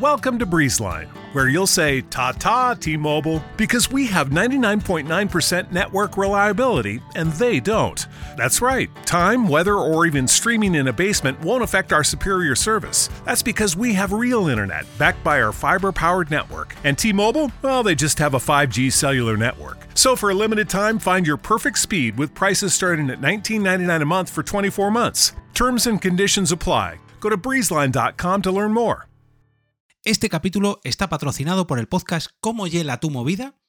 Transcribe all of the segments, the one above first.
Welcome to Breezeline, where you'll say ta ta T Mobile because we have 99.9% network reliability and they don't. That's right, time, weather, or even streaming in a basement won't affect our superior service. That's because we have real internet backed by our fiber powered network. And T Mobile, well, they just have a 5G cellular network. So for a limited time, find your perfect speed with prices starting at $19.99 a month for 24 months. Terms and conditions apply. Go to breezeline.com to learn more. Este capítulo está patrocinado por el podcast ¿Cómo hiela tu movida?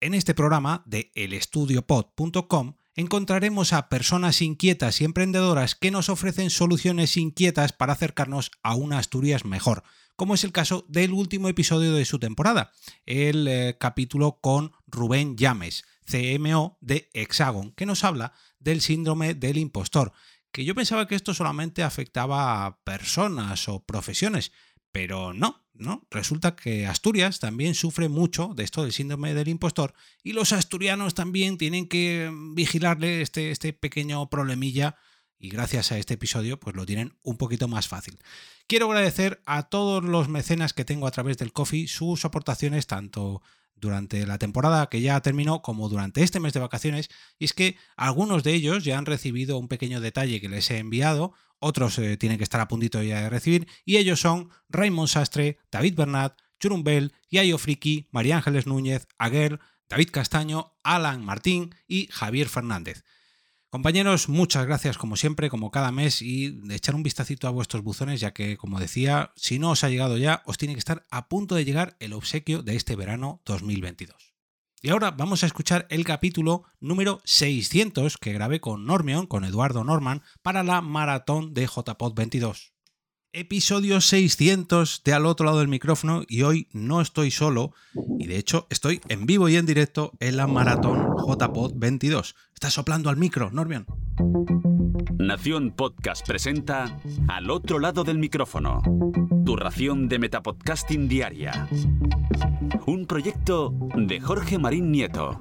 En este programa de elestudiopod.com encontraremos a personas inquietas y emprendedoras que nos ofrecen soluciones inquietas para acercarnos a una Asturias mejor, como es el caso del último episodio de su temporada, el eh, capítulo con Rubén Llames, CMO de Hexagon, que nos habla del síndrome del impostor, que yo pensaba que esto solamente afectaba a personas o profesiones, pero no, ¿no? Resulta que Asturias también sufre mucho de esto del síndrome del impostor y los asturianos también tienen que vigilarle este, este pequeño problemilla y gracias a este episodio pues lo tienen un poquito más fácil. Quiero agradecer a todos los mecenas que tengo a través del Coffee sus aportaciones tanto durante la temporada que ya terminó como durante este mes de vacaciones y es que algunos de ellos ya han recibido un pequeño detalle que les he enviado, otros eh, tienen que estar a puntito ya de recibir y ellos son Raymond Sastre, David Bernat, Churumbel, Yayo Friki, María Ángeles Núñez, Aguer, David Castaño, Alan Martín y Javier Fernández. Compañeros, muchas gracias como siempre, como cada mes, y de echar un vistacito a vuestros buzones, ya que, como decía, si no os ha llegado ya, os tiene que estar a punto de llegar el obsequio de este verano 2022. Y ahora vamos a escuchar el capítulo número 600 que grabé con Normion, con Eduardo Norman, para la maratón de JPod 22. Episodio 600 de al otro lado del micrófono y hoy no estoy solo y de hecho estoy en vivo y en directo en la maratón JPod 22. ¿Estás soplando al micro, Normion? Nación Podcast presenta Al otro lado del micrófono. Tu ración de Metapodcasting Diaria. Un proyecto de Jorge Marín Nieto.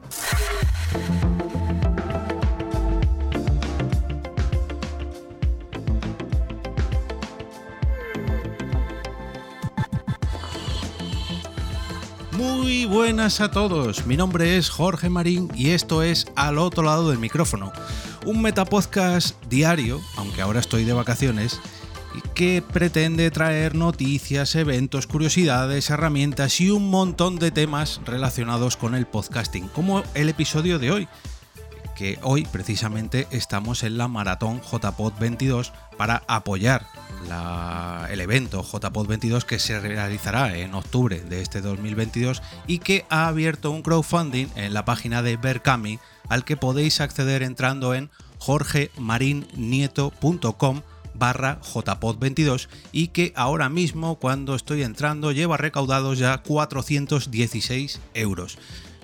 Muy buenas a todos, mi nombre es Jorge Marín y esto es Al otro lado del micrófono, un metapodcast diario, aunque ahora estoy de vacaciones, que pretende traer noticias, eventos, curiosidades, herramientas y un montón de temas relacionados con el podcasting, como el episodio de hoy, que hoy precisamente estamos en la maratón JPod 22 para apoyar el evento JPod 22 que se realizará en octubre de este 2022 y que ha abierto un crowdfunding en la página de Berkami al que podéis acceder entrando en jorgemarinieto.com barra jpod22 y que ahora mismo cuando estoy entrando lleva recaudados ya 416 euros.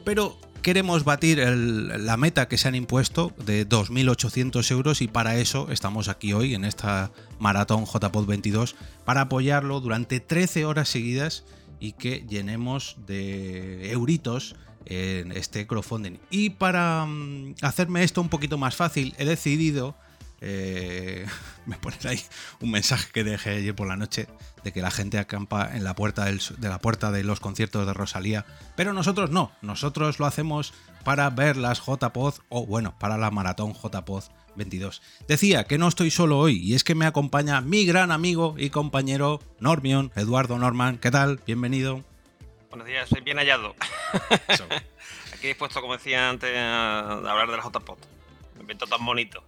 Pero queremos batir la meta que se han impuesto de 2.800 euros y para eso estamos aquí hoy en esta maratón JPod 22 para apoyarlo durante 13 horas seguidas y que llenemos de euritos en este crowdfunding. Y para mm, hacerme esto un poquito más fácil, he decidido eh, me ponen ahí un mensaje que dejé ayer por la noche de que la gente acampa en la puerta de la puerta de los conciertos de Rosalía, pero nosotros no, nosotros lo hacemos para ver las JPod o bueno, para la maratón JPod 22. Decía que no estoy solo hoy y es que me acompaña mi gran amigo y compañero Normion, Eduardo Norman. ¿Qué tal? Bienvenido. Buenos días, soy bien hallado. Aquí dispuesto, como decía antes, a hablar de la JPod. Un evento tan bonito.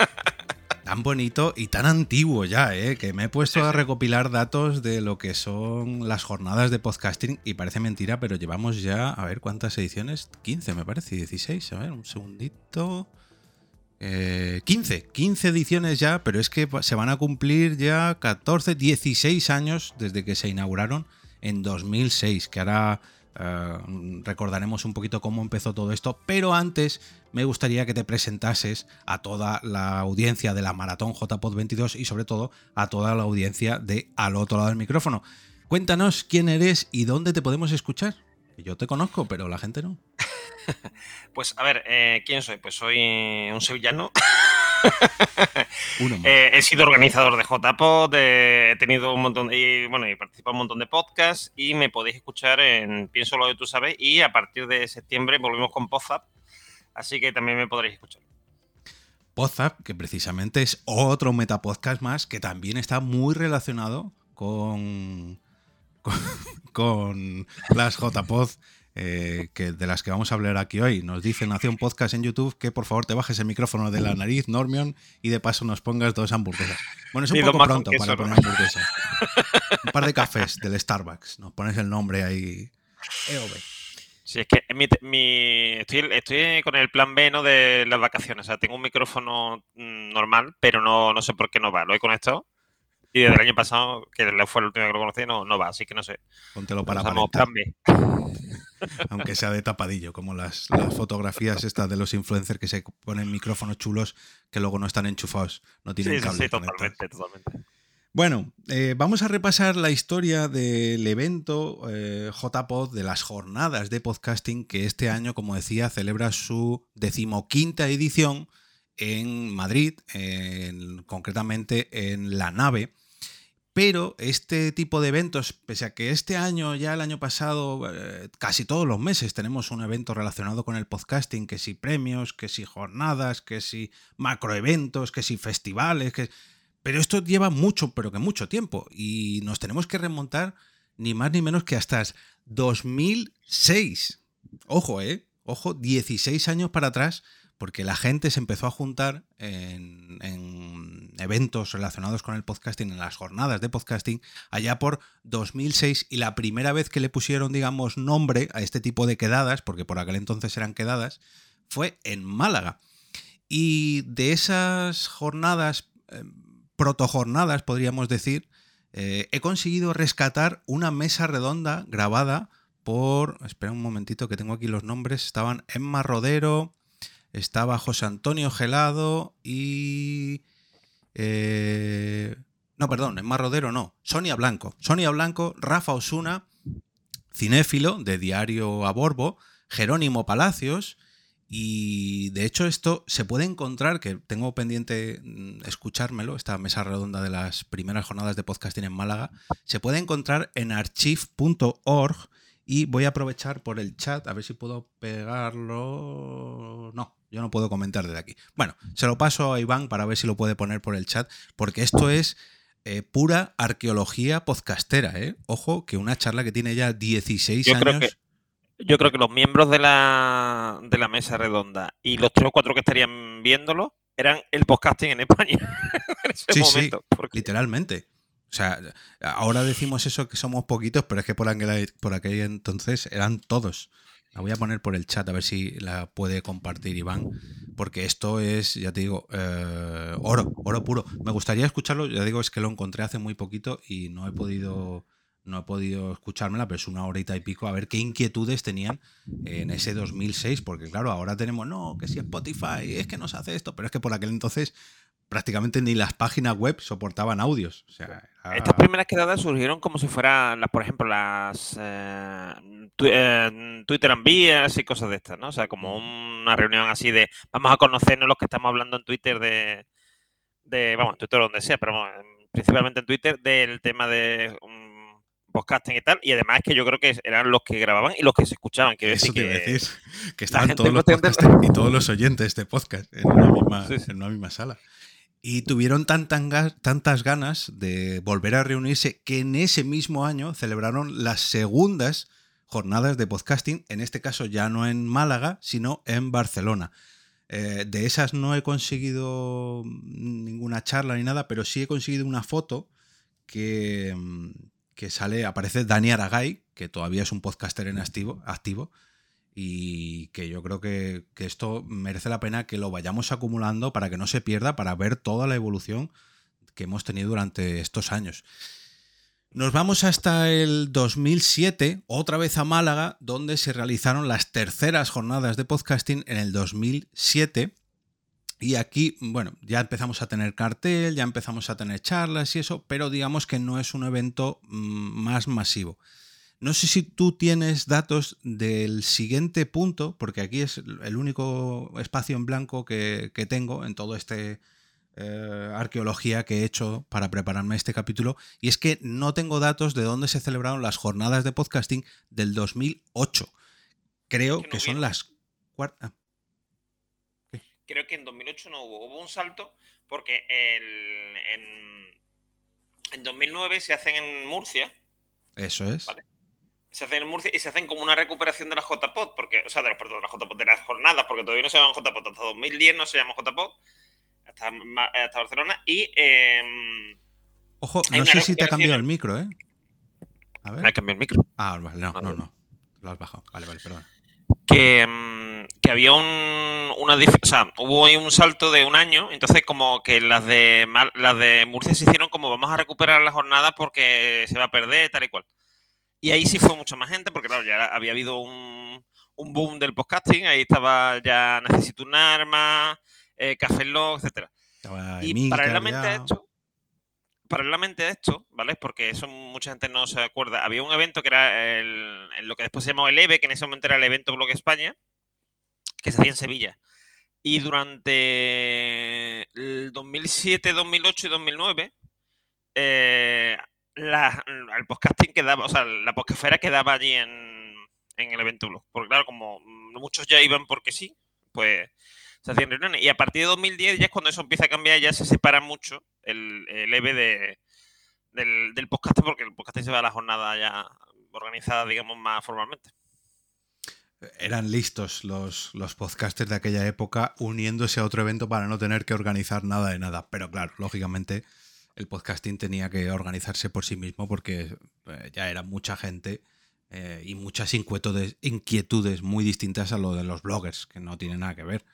Tan bonito y tan antiguo ya, ¿eh? que me he puesto a recopilar datos de lo que son las jornadas de podcasting y parece mentira, pero llevamos ya, a ver cuántas ediciones, 15 me parece, 16, a ver, un segundito. 15, eh, 15 ediciones ya, pero es que se van a cumplir ya 14, 16 años desde que se inauguraron en 2006, que ahora eh, recordaremos un poquito cómo empezó todo esto, pero antes me gustaría que te presentases a toda la audiencia de la Maratón JPod 22 y sobre todo a toda la audiencia de Al otro lado del micrófono. Cuéntanos quién eres y dónde te podemos escuchar. Yo te conozco, pero la gente no. pues a ver, eh, ¿quién soy? Pues soy un sevillano. Eh, he sido organizador de JPod, he tenido un montón de, y, bueno, he participado en un montón de podcasts y me podéis escuchar en Pienso lo que tú sabes y a partir de septiembre volvemos con Podzap, así que también me podréis escuchar. Podzap, que precisamente es otro metapodcast más que también está muy relacionado con, con, con las JPod eh, que de las que vamos a hablar aquí hoy. Nos dice Nación Podcast en YouTube que por favor te bajes el micrófono de la nariz, Normion, y de paso nos pongas dos hamburguesas. Bueno, es un poco pronto para poner hamburguesas. un par de cafés del Starbucks. Nos pones el nombre ahí. EOB. Sí, es que mi, estoy, estoy, con el plan B ¿no? de las vacaciones. O sea, tengo un micrófono mm, normal, pero no, no sé por qué no va. Lo he conectado y desde el año pasado, que fue el último que lo conocí, no, no va, así que no sé. Póntelo para Aunque sea de tapadillo, como las, fotografías estas de los influencers que se ponen micrófonos chulos que luego no están enchufados, no tienen cable. Sí, totalmente, totalmente. Bueno, eh, vamos a repasar la historia del evento eh, JPod, de las jornadas de podcasting, que este año, como decía, celebra su decimoquinta edición en Madrid, concretamente en la nave pero este tipo de eventos, pese a que este año, ya el año pasado, eh, casi todos los meses tenemos un evento relacionado con el podcasting, que si premios, que si jornadas, que si macroeventos, que si festivales, que... pero esto lleva mucho, pero que mucho tiempo. Y nos tenemos que remontar ni más ni menos que hasta 2006. Ojo, ¿eh? Ojo, 16 años para atrás porque la gente se empezó a juntar en, eventos relacionados con el podcasting, en las jornadas de podcasting, allá por 2006 y la primera vez que le pusieron, digamos, nombre a este tipo de quedadas, porque por aquel entonces eran quedadas, fue en Málaga. Y de esas jornadas, eh, protojornadas, podríamos decir, eh, he conseguido rescatar una mesa redonda grabada por, espera un momentito que tengo aquí los nombres, estaban Emma Rodero, estaba José Antonio Gelado y... Eh, no, perdón, en Rodero no, Sonia Blanco. Sonia Blanco, Rafa Osuna, cinéfilo de Diario a Borbo, Jerónimo Palacios, y de hecho esto se puede encontrar, que tengo pendiente mm, escuchármelo, esta mesa redonda de las primeras jornadas de podcasting en Málaga, se puede encontrar en archive.org y voy a aprovechar por el chat, a ver si puedo pegarlo. No, yo no puedo comentar desde aquí. Bueno, se lo paso a Iván para ver si lo puede poner por el chat, porque esto es eh, pura arqueología podcastera, ¿eh? Ojo, que una charla que tiene ya 16 yo años. Creo que, yo creo que los miembros de la, de la mesa redonda y los tres o cuatro que estarían viéndolo eran el podcasting en España en ese sí, momento. Sí, literalmente. O sea, ahora decimos eso que somos poquitos, pero es que por aquel, por aquel entonces eran todos. La voy a poner por el chat a ver si la puede compartir Iván, porque esto es, ya te digo, eh, oro, oro puro. Me gustaría escucharlo, ya digo, es que lo encontré hace muy poquito y no he podido, no he podido escuchármela, pero es una horita y pico, a ver qué inquietudes tenían en ese 2006, porque claro, ahora tenemos, no, que si Spotify, es que nos hace esto, pero es que por aquel entonces prácticamente ni las páginas web soportaban audios. Estas primeras quedadas surgieron como si fueran, las, por ejemplo, las eh, eh, Twitter envías y cosas de estas, ¿no? O sea, como una reunión así de vamos a conocernos los que estamos hablando en Twitter de, de vamos, en Twitter donde sea, pero principalmente en Twitter del tema de um, podcasting y tal. Y además es que yo creo que eran los que grababan y los que se escuchaban. Quiero Eso decir que, decir, que estaban todos los podcasters y todos los oyentes de este podcast en una misma, En una misma sala. Y tuvieron tantas ganas de volver a reunirse que en ese mismo año celebraron las segundas jornadas de podcasting, en este caso ya no en Málaga, sino en Barcelona. Eh, de esas no he conseguido ninguna charla ni nada, pero sí he conseguido una foto que, que sale, aparece Dani Aragay, que todavía es un podcaster en activo, activo y que yo creo que, esto merece la pena que lo vayamos acumulando para que no se pierda, para ver toda la evolución que hemos tenido durante estos años. Nos vamos hasta el 2007, otra vez a Málaga, donde se realizaron las terceras jornadas de podcasting en el 2007. Y aquí, bueno, ya empezamos a tener cartel, ya empezamos a tener charlas y eso, pero digamos que no es un evento mm, más masivo. No sé si tú tienes datos del siguiente punto, porque aquí es el único espacio en blanco que, tengo en todo este eh, arqueología que he hecho para prepararme este capítulo, y es que no tengo datos de dónde se celebraron las jornadas de podcasting del 2008. Creo que son las cuartas. Creo que en 2008 no hubo, hubo un salto porque en, en 2009 se hacen en Murcia. Eso es se hacen en Murcia y se hacen como una recuperación de la JPOD, porque, o sea, de, perdón, de la JPOD, de las jornadas, porque todavía no se llaman JPOD, hasta 2010 no se llama JPOD, hasta, hasta Barcelona, y... Em, Ojo, no sé si te ha cambiado el micro, ¿eh? A ver. ¿Me ha cambiado el micro? Ah, vale, no, no, no, lo has bajado, vale, vale, perdón. Que, em, que había un, una... O sea, hubo ahí un salto de un año, entonces como que las de, las de Murcia se hicieron como vamos a recuperar la jornada porque se va a perder, tal y cual. Y ahí sí fue mucha más gente, porque claro, ya había habido un, boom del podcasting, ahí estaba ya Necesito un arma, eh, Café Log, etcétera. Y paralelamente a esto, paralelamente a esto, ¿vale? Porque eso mucha gente no se acuerda. Había un evento que era el, lo que después se llamó el EVE, que en ese momento era el evento Blog España, que se hacía en Sevilla. Y durante el 2007, 2008 y 2009, eh, la, el podcasting quedaba, o sea, la podcastfera quedaba allí en, en el evento blog. Porque claro, como muchos ya iban porque sí, pues se hacían reuniones. Y a partir de 2010 ya es cuando eso empieza a cambiar, ya se separa mucho el, el EVE de, del, del podcast, porque el podcasting se va a la jornada ya organizada, digamos, más formalmente. Eran listos los, los podcasters de aquella época uniéndose a otro evento para no tener que organizar nada de nada. Pero claro, lógicamente el podcasting tenía que organizarse por sí mismo porque eh, ya era mucha gente eh, y muchas inquietudes, inquietudes, muy distintas a lo de los bloggers, que no tienen nada que ver.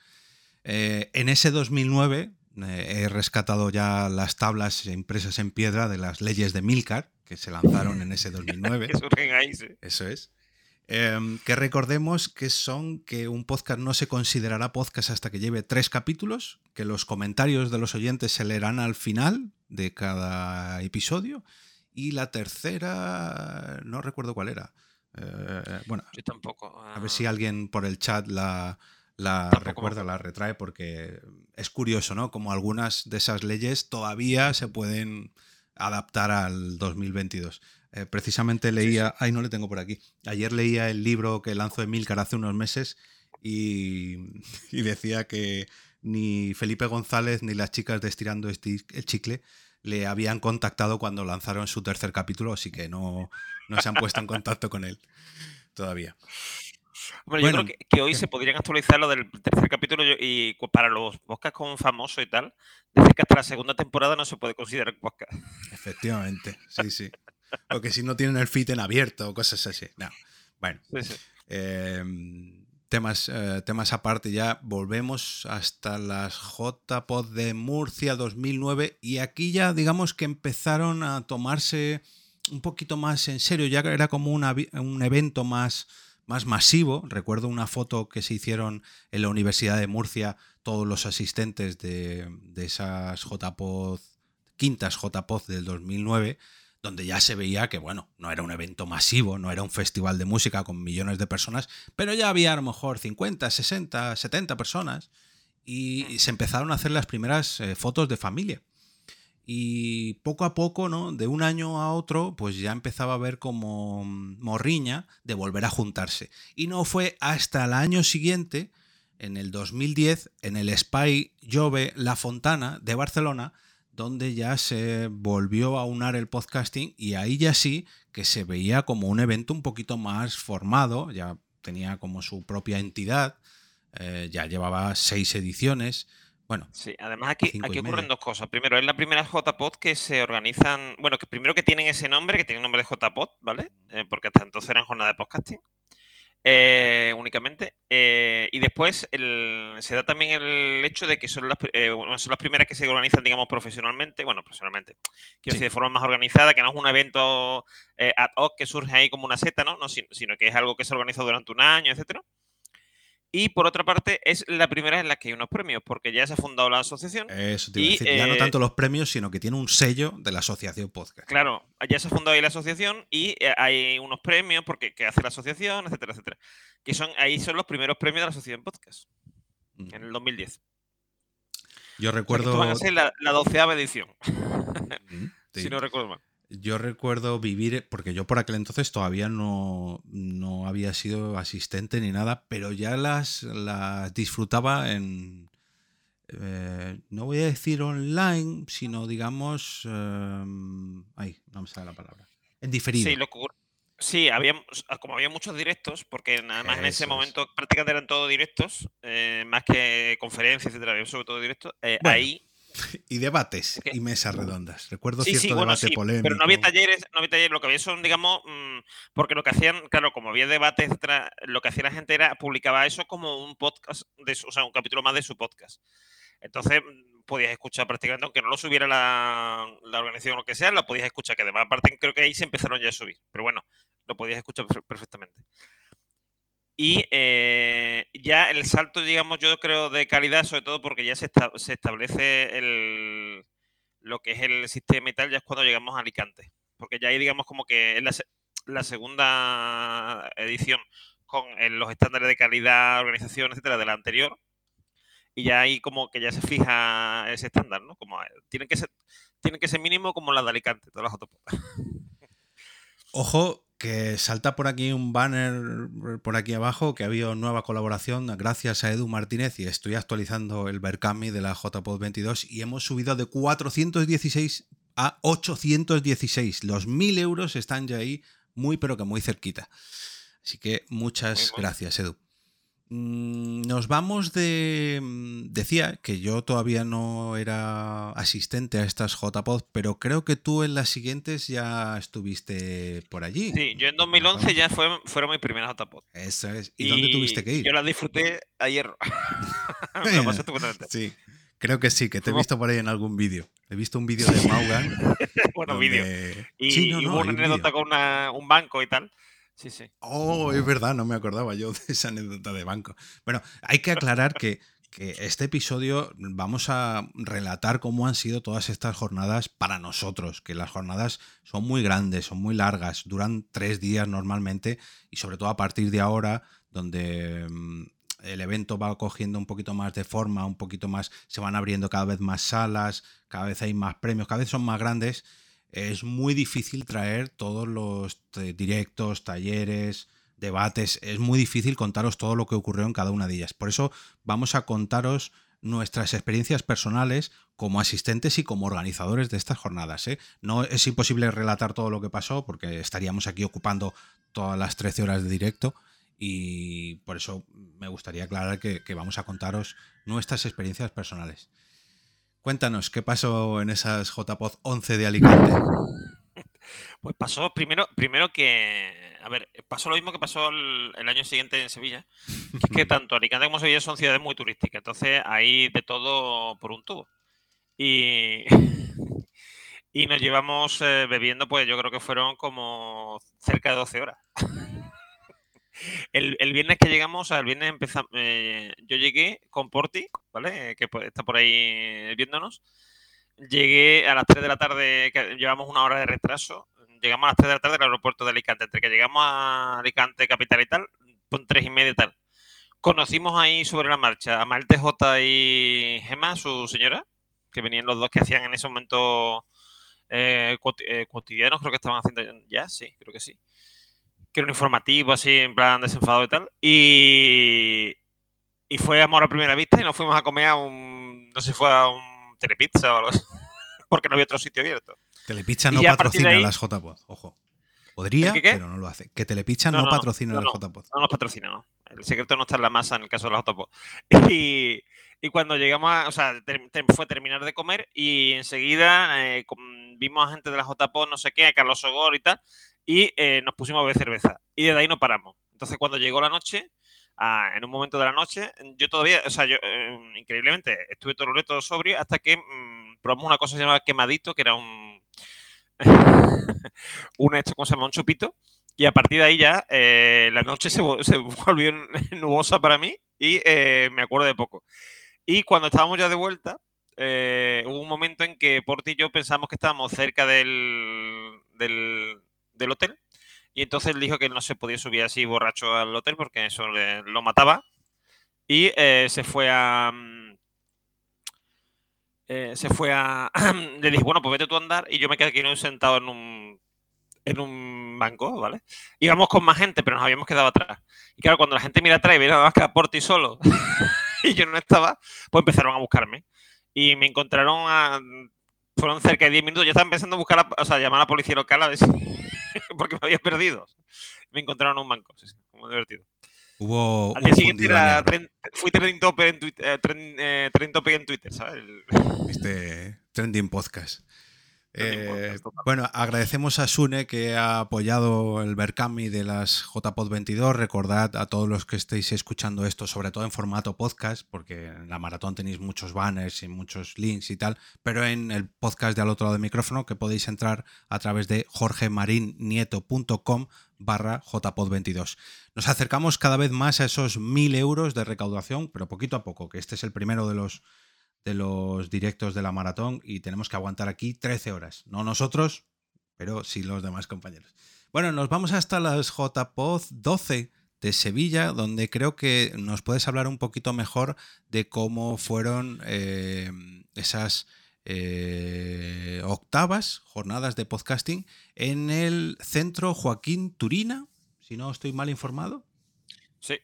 Eh, en ese 2009 he rescatado ya las tablas impresas en piedra de las leyes de Milcar, que se lanzaron en ese 2009. Eso es. Em, que recordemos que son que un podcast no se considerará podcast hasta que lleve tres capítulos, que los comentarios de los oyentes se leerán al final de cada episodio y la tercera no recuerdo cuál era. Eh, bueno, yo tampoco. A ver si ah. alguien por el chat la, la recuerda, la retrae, porque es curioso, ¿no? Como algunas de esas leyes todavía se pueden adaptar al 2022. Eh, precisamente leía, ay, no le tengo por aquí. Ayer leía el libro que lanzó Emilcar hace unos meses y, decía que ni Felipe González ni las chicas de Estirando el Chicle le habían contactado cuando lanzaron su tercer capítulo, así que no, no se han puesto en contacto con él todavía. Bueno, yo creo que, hoy se podrían actualizar lo del tercer capítulo y para los podcasts con famoso y tal, desde que hasta la segunda temporada no se puede considerar podcast. Efectivamente, sí, sí. o que si no tienen el fit en abierto o cosas así. No. Bueno. Em, temas, eh, temas aparte, ya volvemos hasta las JPod de Murcia 2009 y aquí ya digamos que empezaron a tomarse un poquito más en serio, ya era como un evento más, más masivo. Recuerdo una foto que se hicieron en la Universidad de Murcia, todos los asistentes de, de esas JPod, quintas JPod del 2009 donde ya se veía que, bueno, no era un evento masivo, no era un festival de música con millones de personas, pero ya había a lo mejor 50, 60, 70 personas y se empezaron a hacer las primeras eh, fotos de familia. Y poco a poco, ¿no? De un año a otro, pues ya empezaba a ver como morriña de volver a juntarse. Y no fue hasta el año siguiente, en el 2010, en el Spy Jove La Fontana de Barcelona, donde ya se volvió a unar el podcasting y ahí ya sí que se veía como un evento un poquito más formado, ya tenía como su propia entidad, eh, ya llevaba seis ediciones. Bueno, sí, además aquí, aquí ocurren dos cosas. Primero, es la primera JPod que se organizan, bueno, que primero que tienen ese nombre, que tienen nombre de JPod, ¿vale? Eh, porque hasta entonces eran jornada de podcasting. Eh, únicamente. Eh, y después se da también el hecho de que son las, eh, son las primeras que se organizan, digamos, profesionalmente. Bueno, profesionalmente. Quiero decir, de forma más organizada, que no es un evento ad hoc que surge ahí como una seta, ¿no? no sino, que es algo que se organiza durante un año, etcétera. Y por otra parte, es la primera en la que hay unos premios, porque ya se ha fundado la asociación. Eso te iba a decir, ya no eh, tanto los premios, sino que tiene un sello de la asociación podcast. Claro, ya se ha fundado ahí la asociación y eh, hay unos premios porque que hace la asociación, etcétera, etcétera. Que son, ahí son los primeros premios de la asociación podcast, Mm. en el 2010. Yo O sea, recuerdo. estos van a ser la, la doceava edición, Mm, sí. si no recuerdo mal. Yo recuerdo vivir, porque yo por aquel entonces todavía no, no había sido asistente ni nada, pero ya las, las disfrutaba en, eh, no voy a decir online, sino digamos, eh, ay, no me sale la palabra, en diferido. Sí, lo que ocurre- sí, había, como había muchos directos, porque además en ese es. momento prácticamente eran todos directos, eh, más que conferencias, etcétera, sobre todo directos. eh, Bueno, ahí Y debates y mesas redondas. Recuerdo Sí, cierto sí, bueno, debate sí, polémico. pero no había talleres, no había talleres, lo que había son, digamos, mm, porque lo que hacían, claro, como había debates, lo que hacía la gente era, publicaba eso como un podcast, de su- o sea, un capítulo más de su podcast. Entonces, mm, podías escuchar prácticamente, aunque no lo subiera la, la organización o lo que sea, lo podías escuchar, que además, aparte, creo que ahí se empezaron ya a subir, pero bueno, lo podías escuchar per- perfectamente. Y eh, ya el salto, digamos, yo creo de calidad, sobre todo porque ya se, esta- se establece el, lo que es el sistema y tal, ya es cuando llegamos a Alicante. Porque ya ahí, digamos, como que es la segunda edición con eh, los estándares de calidad, organización, etcétera, de la anterior. Y ya ahí como que ya se fija ese estándar, ¿no? Como eh, tienen que ser, tienen que ser mínimo como la de Alicante, todas las autopistas. Ojo, que salta por aquí un banner por aquí abajo que ha habido nueva colaboración gracias a Edu Martínez y estoy actualizando el Berkami de la JPod 22 y hemos subido de 416 a 816. Los 1000 euros están ya ahí muy pero que muy cerquita. Así que muchas Muy gracias Edu. Mm, Nos vamos de... Decía que yo todavía no era asistente a estas JPod, pero creo que tú en las siguientes ya estuviste por allí. Sí, yo en 2011 ya fue, fueron mis primeras autopod. Eso es. ¿Y, dónde tuviste que ir? Yo las disfruté ayer. Lo pasé. Sí, creo que sí, que te he visto por ahí en algún vídeo. He visto un vídeo de Maugan. bueno, donde- vídeo. Y, Sí, no, y no, hubo una un anécdota con una- un banco y tal. Sí, sí. Oh, es verdad, no me acordaba yo de esa anécdota de banco. Bueno, hay que aclarar que, que este episodio vamos a relatar cómo han sido todas estas jornadas para nosotros, que las jornadas son muy grandes, son muy largas, duran tres días normalmente y sobre todo a partir de ahora, donde mm, el evento va cogiendo un poquito más de forma, un poquito más, se van abriendo cada vez más salas, cada vez hay más premios, cada vez son más grandes es muy difícil traer todos los directos, talleres, debates. Es muy difícil contaros todo lo que ocurrió en cada una de ellas. Por eso vamos a contaros nuestras experiencias personales como asistentes y como organizadores de estas jornadas. ¿eh? No es imposible relatar todo lo que pasó porque estaríamos aquí ocupando todas las 13 horas de directo y por eso me gustaría aclarar que vamos a contaros nuestras experiencias personales. Cuéntanos, ¿qué pasó en esas JPod 11 de Alicante? Pues pasó primero, primero que. A ver, pasó lo mismo que pasó el, el año siguiente en Sevilla. Que es que tanto Alicante como Sevilla son ciudades muy turísticas. Entonces hay de todo por un tubo. Y. Y nos llevamos eh, bebiendo, pues yo creo que fueron como cerca de 12 horas. El, el viernes que llegamos, o sea, el viernes empezamos, yo llegué con Porti, ¿vale? Que pues, está por ahí viéndonos. Llegué a las 3 de la tarde, llevamos una hora de retraso. Llegamos a las 3 de la tarde al aeropuerto de Alicante. Entre que llegamos a Alicante, capital y tal, con 3 y media y tal. Conocimos ahí sobre la marcha a Malte J y Gemma, su señora, que venían los dos que hacían en ese momento eh, cuoti- eh, cotidianos, creo que estaban haciendo ya, sí, creo que sí. Que era un informativo así, en plan desenfadado y tal. Y, y fue amor a primera vista y nos fuimos a comer a un, no sé, fue a un telepizza o algo así, porque no había otro sitio abierto. Telepizza no patrocina ahí- las JPod, ojo. Podría, ¿El qué qué? pero no lo hace. Que Telepizza no, No, no, patrocina no, las. JPod. No nos patrocina, ¿no? El secreto no está en la masa en el caso de las autopos. Y, y cuando llegamos a, o sea, ter- ter- fue terminar de comer y enseguida eh, vimos a gente de la JPO, no sé qué, a Carlos Sogor y tal, y eh, nos pusimos a beber cerveza. Y desde ahí no paramos. Entonces cuando llegó la noche, ah, en un momento de la noche, yo todavía, o sea, yo eh, increíblemente estuve todo el todo sobrio hasta que mm, probamos una cosa que se llamaba quemadito, que era un, un esto, ¿cómo se llama? Un chupito Y a partir de ahí ya, eh, la noche se, se, volvió nubosa para mí y eh, me acuerdo de poco. Y cuando estábamos ya de vuelta, eh, hubo un momento en que Porti y yo pensamos que estábamos cerca del, del, del, hotel. Y entonces él dijo que no se podía subir así borracho al hotel porque eso le, lo mataba. Y eh, se fue a. Eh, se fue a. le dije, bueno, pues vete tú a andar. Y yo me quedé aquí sentado en un, en un banco, ¿vale? Íbamos con más gente, pero nos habíamos quedado atrás. Y claro, cuando la gente mira atrás y ve nada más que a Porti solo y yo no estaba, pues empezaron a buscarme y me encontraron a, fueron cerca de 10 minutos. Yo estaba empezando a buscar, a, o sea, llamar a la policía local a ver si, porque me había perdido. Me encontraron en un banco, sí, sí, muy divertido. Hubo Al día siguiente era, tren, fui trending topic en Twitter, eh, trend, eh, trending topic en Twitter, ¿sabes? Este trending podcast. Eh, bueno, agradecemos a Sune que ha apoyado el Berkami de las JPod 22. Recordad a todos los que estéis escuchando esto, sobre todo en formato podcast, porque en la maratón tenéis muchos banners y muchos links y tal, pero en el podcast de al otro lado del micrófono que podéis entrar a través de jorgemarinieto.com barra JPod 22. Nos acercamos cada vez más a esos mil euros de recaudación, pero poquito a poco, que este es el primero de los de los directos de la maratón y tenemos que aguantar aquí 13 horas. No nosotros, pero sí los demás compañeros. Bueno, nos vamos hasta las JPOD 12 de Sevilla, donde creo que nos puedes hablar un poquito mejor de cómo fueron eh, esas eh, octavas jornadas de podcasting en el centro Joaquín Turina, si no estoy mal informado. Sí,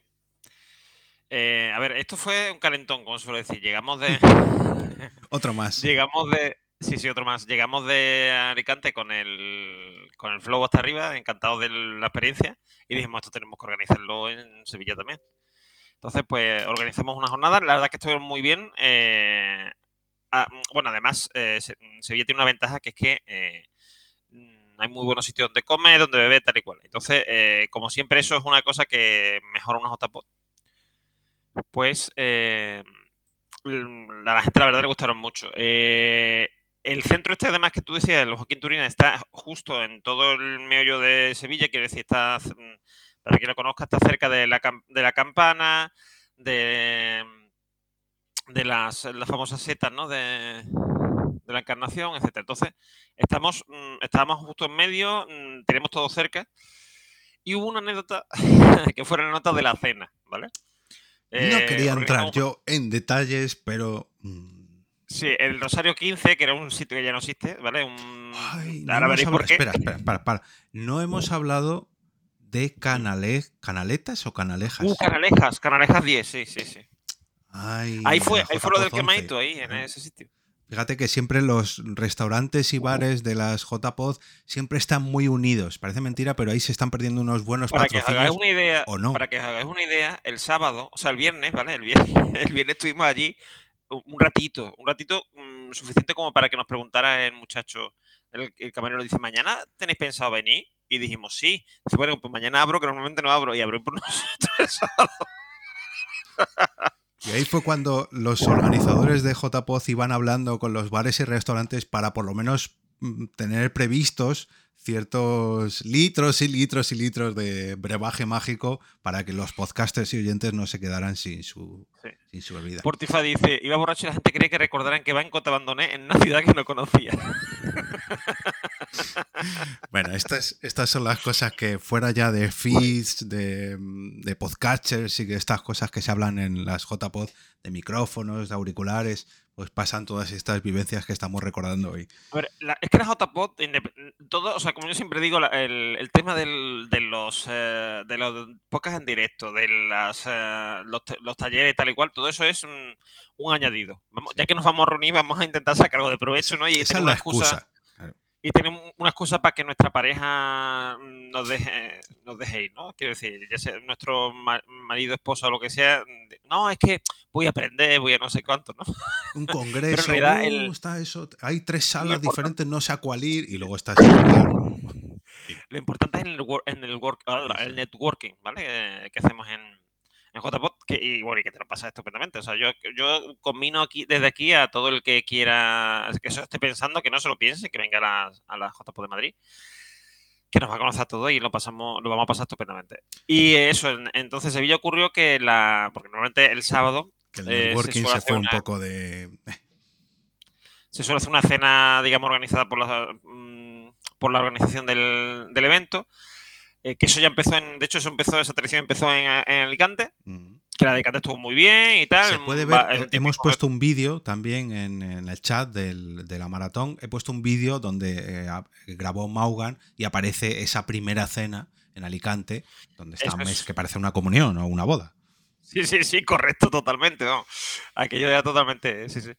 eh, a ver, esto fue un calentón, como suelo decir. Llegamos de. otro más. Llegamos de. Sí, sí, otro más. Llegamos de Alicante con el, con el flow hasta arriba, encantados de la experiencia, y dijimos, esto tenemos que organizarlo en Sevilla también. Entonces, pues organizamos una jornada. La verdad es que estuvieron muy bien. Eh, ah, bueno, además, eh, Sevilla tiene una ventaja que es que eh, hay muy buenos sitios donde comer, donde beber, tal y cual. Entonces, como siempre, eso es una cosa que mejora una JPOT pues eh, a la gente la verdad le gustaron mucho. Eh, el centro este, además que tú decías, el Joaquín Turina, está justo en todo el meollo de Sevilla, quiere decir, está, para quien lo conozca, está cerca de la, de la campana, de, de las, las famosas setas, ¿no? De, de la encarnación, etc. Entonces, estamos, mm, estábamos justo en medio, mm, tenemos todo cerca, y hubo una anécdota que fue la nota de la cena, ¿vale? No quería entrar yo en detalles, pero. mm, Sí, el Rosario 15, que era un sitio que ya no existe, ¿vale? Un... Ay, no Ahora hemos veréis por qué. Espera, espera, para, para. No hemos hablado de canale... canaletas o canalejas. Uh, Canalejas, Canalejas 10, sí, sí, sí. Ay, Ahí fue, ahí fue lo del JPOD 11. quemadito, ahí, en ese sitio. Fíjate que siempre los restaurantes y bares de las JPod siempre están muy unidos. Parece mentira, pero ahí se están perdiendo unos buenos Para que os hagáis una idea, o no. para que os hagáis una idea, el sábado, o sea, el viernes, ¿vale? El viernes, el viernes estuvimos allí un un ratito, un ratito mm, suficiente como para que nos preguntara el muchacho, el, el camarero dice, ¿mañana tenéis pensado venir? Y dijimos, sí. Dice, bueno, pues mañana abro, que normalmente no abro, y abro por nosotros el sábado. Y ahí fue cuando los organizadores de JPod iban hablando con los bares y restaurantes para por lo menos tener previstos ciertos litros y litros y litros de brebaje mágico para que los podcasters y oyentes no se quedaran sin su, Sí. sin su bebida. Portifa dice, iba borracho y la gente quería que recordaran que Banco te abandoné en una ciudad que no conocía. Bueno, estas, estas son las cosas que fuera ya de feeds, de, mm, de podcasters y que estas cosas que se hablan en las JPod, de micrófonos, de auriculares, pues pasan todas estas vivencias que estamos recordando hoy. A ver, la- es que la indep- todo, o sea, como yo siempre digo, la- el, el tema del- de los eh, de los podcasts en directo, de las, eh, los, los talleres tal y cual, todo eso es un, un añadido. Vamos, ya que nos vamos a reunir, vamos a intentar sacar algo de provecho, ¿no? Y Esa es la excusa. Y tenemos una excusa para que nuestra pareja mm, nos deje, nos deje ir, ¿no? Quiero decir, ya sea nuestro ma- marido, esposa o lo que sea, no, es que voy a aprender, voy a no sé cuánto, ¿no? Un congreso, realidad uh, el- está eso, hay tres salas diferentes, no sé a cuál ir, y luego está. Lo importante es en el, en el, work, ah, el networking, ¿vale? Eh, que hacemos en, en JPod, que, y bueno, y que te lo pasas estupendamente. O sea, yo, yo combino aquí, desde aquí a todo el que quiera, que eso esté pensando, que no se lo piense, que venga a la, a la JPod de Madrid. que nos va a conocer todo y lo pasamos, lo vamos a pasar estupendamente. Y eso, entonces Sevilla ocurrió que la. Porque normalmente el sábado. Que el networking se, fue un poco de. Se suele hacer una cena, digamos, organizada por la, mm, por la organización del, evento. Que eso ya empezó en. De hecho, eso empezó, esa tradición empezó en, Alicante. Mm que la de estuvo muy bien y tal. Se puede ver, hemos puesto un vídeo también en, el chat de la maratón. He puesto un vídeo donde eh, grabó Maugan y aparece esa primera cena en Alicante, donde está mes que parece una comunión o una boda. Sí, sí, sí, correcto, totalmente. ¿no? Aquello era totalmente. Sí, sí.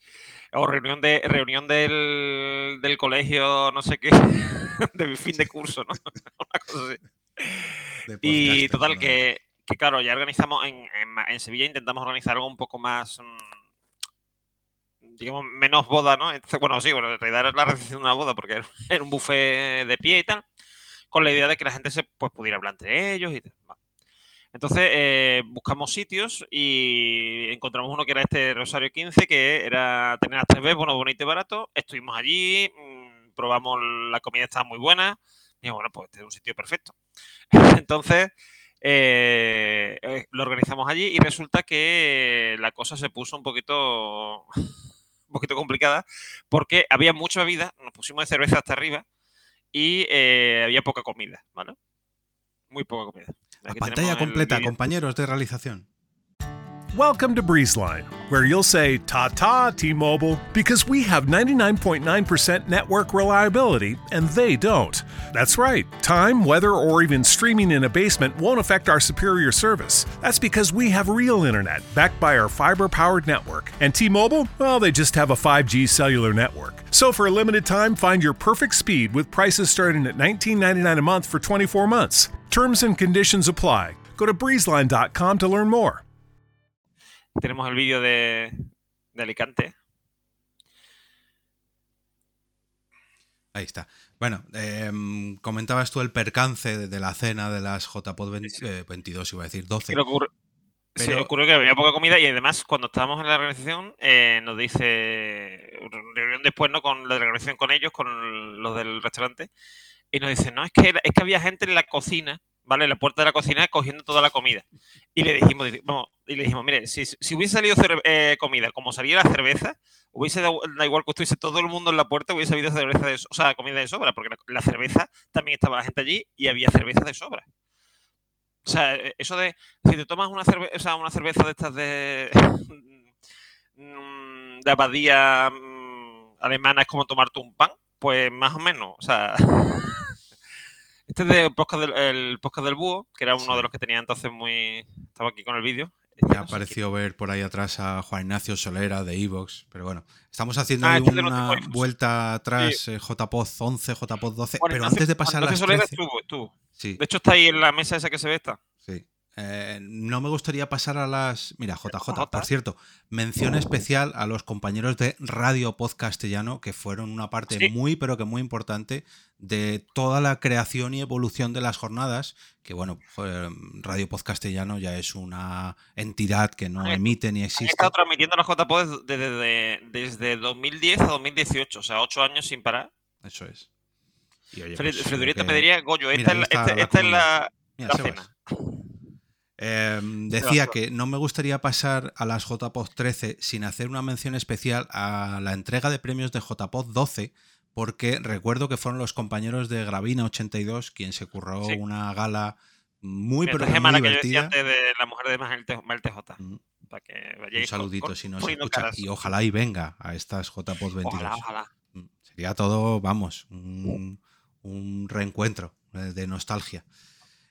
O reunión de reunión del, del colegio, no sé qué, de fin de curso, ¿no? Una cosa así. Y total, que que claro, ya organizamos en, en, Sevilla, intentamos organizar algo un poco más, mm, digamos, menos boda, ¿no? bueno, sí, bueno, en realidad era la recepción de una boda porque era un buffet de pie y tal, con la idea de que la gente se pues, pudiera hablar entre ellos y tal. Entonces eh, buscamos sitios y encontramos uno que era este Rosario 15, que era tener a tres veces, bueno, bonito y barato. Estuvimos allí, mm, probamos la comida, estaba muy buena. Y bueno, pues este es un sitio perfecto. Entonces, eh, eh, lo organizamos allí y resulta que la cosa se puso un poquito, un poquito complicada porque había mucha bebida, nos pusimos de cerveza hasta arriba y eh, había poca comida, ¿vale? Muy poca comida. La pantalla completa, compañeros de realización. Welcome to Breezeline, where you'll say ta ta T Mobile because we have 99.9% network reliability and they don't. That's right, time, weather, or even streaming in a basement won't affect our superior service. That's because we have real internet backed by our fiber powered network. And T Mobile, well, they just have a 5G cellular network. So for a limited time, find your perfect speed with prices starting at $19.99 a month for 24 months. Terms and conditions apply. Go to breezeline.com to learn more. Tenemos el vídeo de, de Alicante. Ahí está. Bueno, em, comentabas tú el percance de, la cena de las JPod 22, iba a decir 12. Se le ocurrió que había poca comida y además cuando estábamos en la organización eh, nos dice, reunión después, ¿no? Con la organización con ellos, con los del restaurante, y nos dice, no, es que, es que había gente en la cocina ¿vale? En la puerta de la cocina cogiendo toda la comida. Y le dijimos, y le dijimos, mire, si, si hubiese salido eh, comida como salía la cerveza, hubiese dado da igual que estuviese todo el mundo en la puerta, hubiese habido cerveza de, o sea, comida de sobra, porque la, cerveza también estaba la gente allí y había cerveza de sobra. O sea, e, eso de, si te tomas una cerveza, o sea, una cerveza de estas de, de abadía mm, alemana es como tomarte un pan, pues más o menos, o sea... Este es de podcast del, el podcast del búho, que era uno de los que tenía entonces muy. Estaba aquí con el vídeo. Me ha parecido ver por ahí atrás a Juan Ignacio Solera de Evox, pero bueno, estamos haciendo ah, este una vuelta atrás, eh, JPOZ 11, JPOZ 12, pero antes de pasar a las Solera estuvo, estuvo. Sí. De hecho está ahí en la mesa esa que se ve esta. Eh, no me gustaría pasar a las. Mira, JJ, por cierto, mención especial a los compañeros de Radio Podcastellano, que fueron una parte muy, pero que muy importante de toda la creación y evolución de las jornadas. Que bueno, Radio Podcastellano ya es una entidad que no emite ni existe. Estado transmitiendo los JPod desde, desde 2010 a 2018, o sea, ocho años sin parar. Eso es. Y pues, me diría, Goyo, esta, es la, cena. Em, decía que no me gustaría pasar a las JPOD 13 sin hacer una mención especial a la entrega de premios de JPOD 12, porque recuerdo que fueron los compañeros de Gravina 82 quien se curró una gala muy, pero muy divertida. Que de la mujer de Mal TJ. un saludito si nos escucha. Y ojalá y venga a estas JPOD 22. Mm, sería todo, vamos, un, un reencuentro de nostalgia.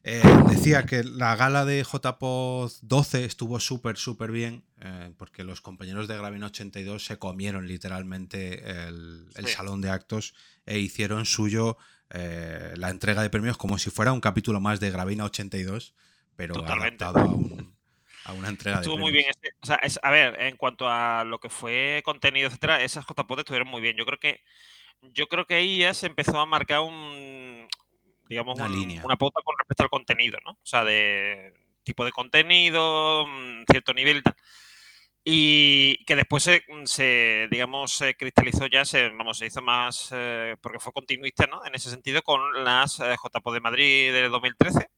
Eh, decía que la gala de JPOD 12 estuvo súper, súper bien, eh, porque los compañeros de Gravina 82 se comieron literalmente el, salón de actos e hicieron suyo eh, la entrega de premios como si fuera un capítulo más de Gravina 82, pero adaptado a, una entrega Estuvo de muy bien. o sea, a ver, en cuanto a lo que fue contenido, etcétera, esas JPOD estuvieron muy bien. Yo creo que yo creo que ahí ya se empezó a marcar un, digamos, una, línea. una pauta con respecto al contenido, ¿no? O sea, de tipo de contenido, mm, cierto nivel y tal. y que después se, digamos, se cristalizó ya, se, vamos, se hizo más, eh, porque fue continuista, ¿no? En ese sentido, con las eh, JPO de Madrid del 2013,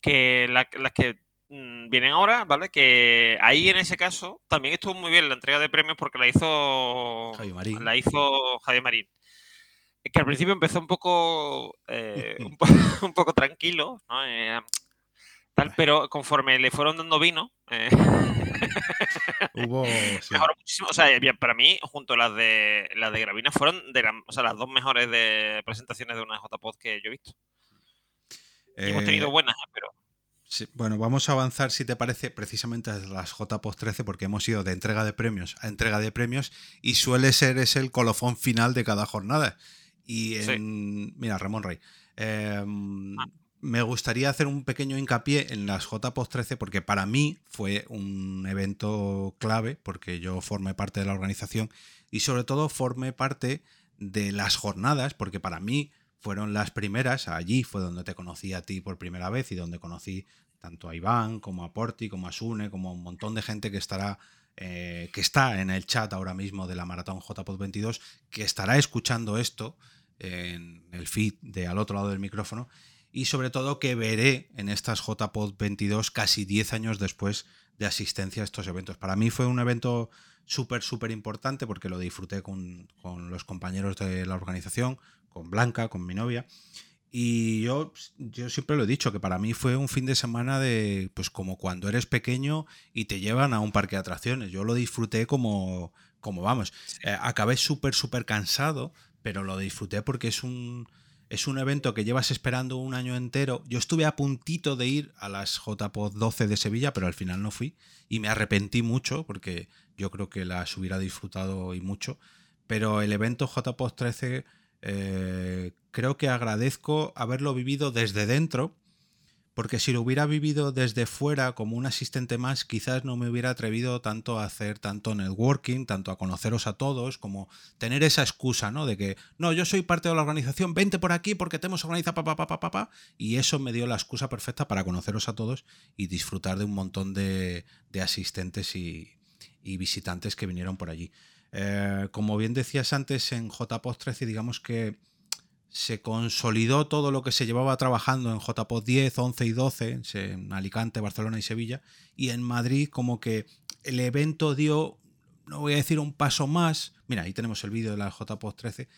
que las que mm, vienen ahora, ¿vale? Que ahí en ese caso también estuvo muy bien la entrega de premios porque la hizo Javier Marín. La hizo Javier Marín. Que al principio empezó un poco, eh, un, poco tranquilo, ¿no? pero conforme le fueron dando vino, eh, Hubo. mejoró muchísimo. O sea, para mí, junto a las de las de Gravina, fueron de o sea, las dos mejores de presentaciones de una JPod que yo he visto. hemos tenido Eh, buenas, ¿eh? pero. Sí, bueno, vamos a avanzar, si te parece, precisamente a las JPOS 13, porque hemos ido de entrega de premios a entrega de premios y suele ser ese el colofón final de cada jornada. Y en. Mira, Ramón Rey. em, Ah. Me gustaría hacer un pequeño hincapié en las JPOS 13 porque para mí fue un evento clave, porque yo formé parte de la organización y sobre todo formé parte de las jornadas, porque para mí fueron las primeras, allí fue donde te conocí a ti por primera vez y donde conocí tanto a Iván como a Porti, como a Sune, como a un montón de gente que estará eh, que está en el chat ahora mismo de la Maratón JPod 22, que estará escuchando esto en el feed de al otro lado del micrófono y sobre todo que veré en estas JPod 22 casi 10 años después de asistencia a estos eventos. Para mí fue un evento súper, súper importante porque lo disfruté con, con los compañeros de la organización, con Blanca, con mi novia. Y yo, yo siempre lo he dicho, que para mí fue un fin de semana de, pues como cuando eres pequeño y te llevan a un parque de atracciones. Yo lo disfruté como, como vamos. Eh, acabé súper, súper cansado, pero lo disfruté porque es un, es un evento que llevas esperando un año entero. Yo estuve a puntito de ir a las JPod 12 de Sevilla, pero al final no fui. Y me arrepentí mucho porque yo creo que las hubiera disfrutado y mucho. Pero el evento JPod 13 eh, creo que agradezco haberlo vivido desde dentro, porque si lo hubiera vivido desde fuera como un asistente más, quizás no me hubiera atrevido tanto a hacer tanto networking, tanto a conoceros a todos, como tener esa excusa, ¿no? De que, no, yo soy parte de la organización, vente por aquí porque te hemos organizado, papá, papá, papá, y eso me dio la excusa perfecta para conoceros a todos y disfrutar de un montón de, asistentes y visitantes que vinieron por allí. Eh, como bien decías antes, en JPOD 13, digamos que se consolidó todo lo que se llevaba trabajando en JPOD 10, 11 y 12, en Alicante, Barcelona y Sevilla, y en Madrid como que el evento dio, no voy a decir un paso más, mira, ahí tenemos el vídeo de la JPOD 13,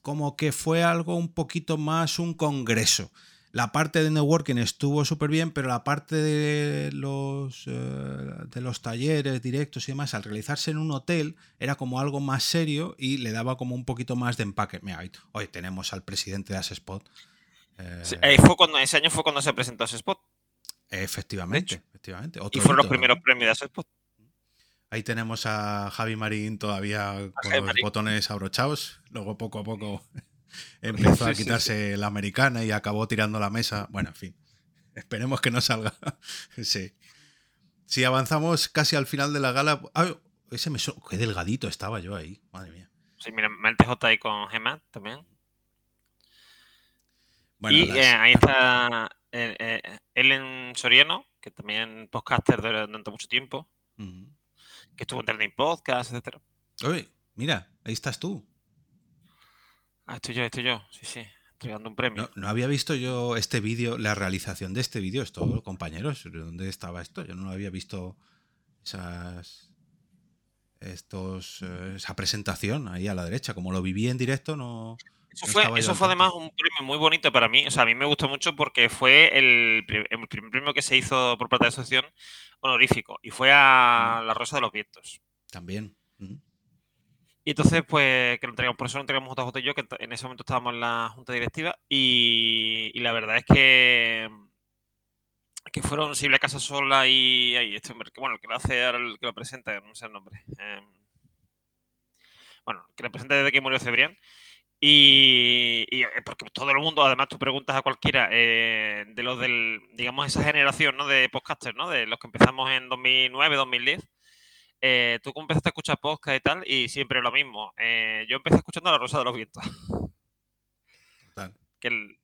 como que fue algo un poquito más un congreso. La parte de networking estuvo súper bien, pero la parte de los, eh, de los talleres directos y demás, al realizarse en un hotel, era como algo más serio y le daba como un poquito más de empaque. Mira, hoy, hoy tenemos al presidente de Asespot. Eh, fue cuando, ese año fue cuando se presentó Asespot. Efectivamente, efectivamente. Otro y fueron los primeros premios de Asespot. Ahí tenemos a Javi Marín todavía a con Javi los Marín. botones abrochados. Luego poco a poco empezó a quitarse la americana y acabó tirando la mesa. Bueno, en fin. Esperemos que no salga. sí. Si avanzamos casi al final de la gala. Ese me so... Qué delgadito estaba yo ahí. Madre mía. Sí, mira, Mel TJ ahí con Gemma también. Bueno, y las... eh, ahí está eh, eh, Ellen Soriano, que también podcaster durante mucho tiempo. Uh -huh. Que estuvo en Trending Podcast, etc. Oye, mira, ahí estás tú. Ah, estoy yo, estoy yo, sí, sí, entregando un premio. No, no había visto yo este vídeo, la realización de este vídeo, esto, compañeros, ¿dónde estaba esto? Yo no había visto esas estos eh, esa presentación ahí a la derecha, como lo viví en directo, no. Eso fue, no eso fue además un premio muy bonito para mí. O sea, a mí me gustó mucho porque fue el, el primer premio que se hizo por parte de la asociación honorífico y fue a La Rosa de los Vientos. También. Y entonces, pues, que lo entregamos, por eso lo entregamos JJ y yo, que en ese momento estábamos en la junta directiva, y, la verdad es que que fueron Silvia Casasola y, y este hombre, que bueno, el que lo hace ahora, el que lo presenta, no sé el nombre. Eh, bueno, que lo presenta desde que murió Cebrián. Y, y, porque todo el mundo, además, tú preguntas a cualquiera eh, de los del, digamos, esa generación ¿no? de podcasters, ¿no? De los que empezamos en 2009, 2010 eh, tú empezaste a escuchar podcast y tal, y siempre lo mismo. Eh, yo empecé escuchando La Rosa de los Vientos. Total. Que el,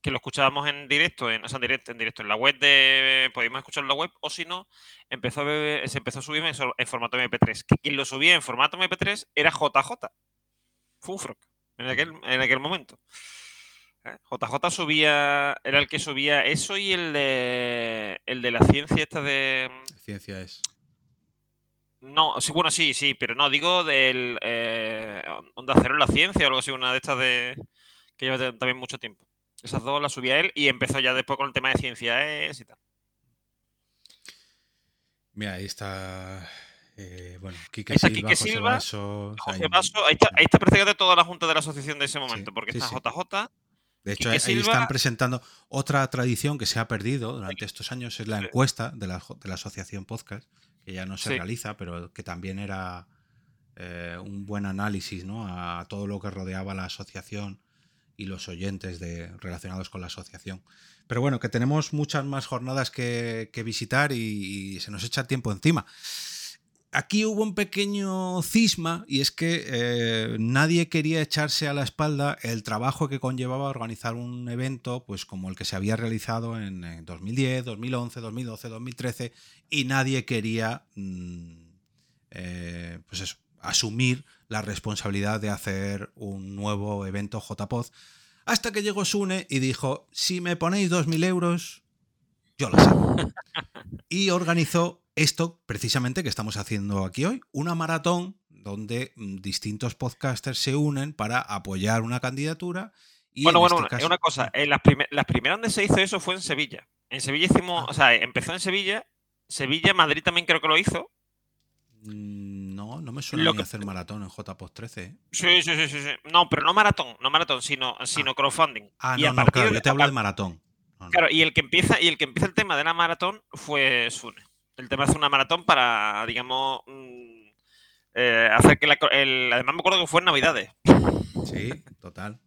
que lo escuchábamos en directo, en, o sea, en directo, en directo, en la web de. Podíamos escucharlo en la web, o si no, empezó a, se empezó a subir en, formato MP3. Que quien lo subía en formato MP3 era JJ. Funfrock, en aquel, en aquel momento. JJ ¿eh? subía, era el que subía eso y el de el de la ciencia esta de. Ciencia es. No, sí, bueno, sí, sí, pero no, digo del eh, Onda Cero en la ciencia o algo así, una de estas de que lleva también mucho tiempo. Esas dos las subía él y empezó ya después con el tema de ciencia y tal. Mira, ahí está. Eh, bueno, Quique Silva, ahí, está, ahí está prácticamente toda la junta de la asociación de ese momento, porque está JJ. De hecho, ahí están presentando otra tradición que se ha perdido durante estos años, es la encuesta de la, de la asociación podcast, que ya no se realiza, pero que también era eh, un buen análisis ¿no? a todo lo que rodeaba la asociación y los oyentes de, relacionados con la asociación. Pero bueno, que tenemos muchas más jornadas que, visitar y, se nos echa el tiempo encima. Aquí hubo un pequeño cisma y es que eh, nadie quería echarse a la espalda el trabajo que conllevaba organizar un evento pues como el que se había realizado en, 2010, 2011, 2012, 2013 y nadie quería mm, eh, pues eso, asumir la responsabilidad de hacer un nuevo evento JPod. Hasta que llegó Sune y dijo, si me ponéis 2.000 euros, yo lo sé. y organizó esto precisamente que estamos haciendo aquí hoy, una maratón donde mm, distintos podcasters se unen para apoyar una candidatura. Y bueno, bueno, este una cosa, en las, las primeras donde se hizo eso fue en Sevilla. En Sevilla hicimos, ah. o sea, empezó en Sevilla, Sevilla, Madrid también creo que lo hizo. Mm, no, no me suena hacer maratón en JPOS 13. ¿eh? Sí, sí, sí, sí, No, pero no maratón, no maratón, sino, sino ah. crowdfunding. Ah, no, no, claro, yo te hablo de maratón. Claro, y el que empieza, y el que empieza el tema de la maratón fue Sune. El tema de una maratón para, digamos, mm, eh, hacer que la, el, además me acuerdo que fue en Navidades. Sí, total.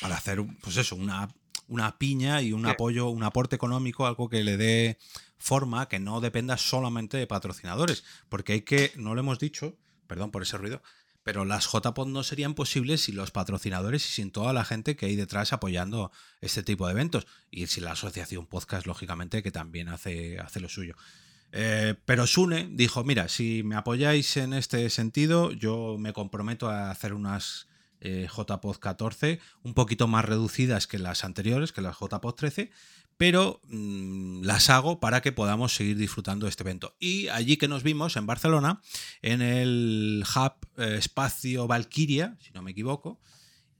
Para hacer, pues eso, una, una piña y un apoyo, un aporte económico, algo que le dé forma que no dependa solamente de patrocinadores, porque hay que, no lo hemos dicho, perdón por ese ruido, pero las JPod no serían posibles sin los patrocinadores y sin toda la gente que hay detrás apoyando este tipo de eventos. Y sin la asociación podcast, lógicamente, que también hace, hace lo suyo. Eh, pero Sune dijo, mira, si me apoyáis en este sentido, yo me comprometo a hacer unas eh, JPod 14 un poquito más reducidas que las anteriores, que las JPod 13, pero mm, las hago para que podamos seguir disfrutando de este evento. Y allí que nos vimos, en Barcelona, en el Hub eh, Espacio Valkyria, si no me equivoco,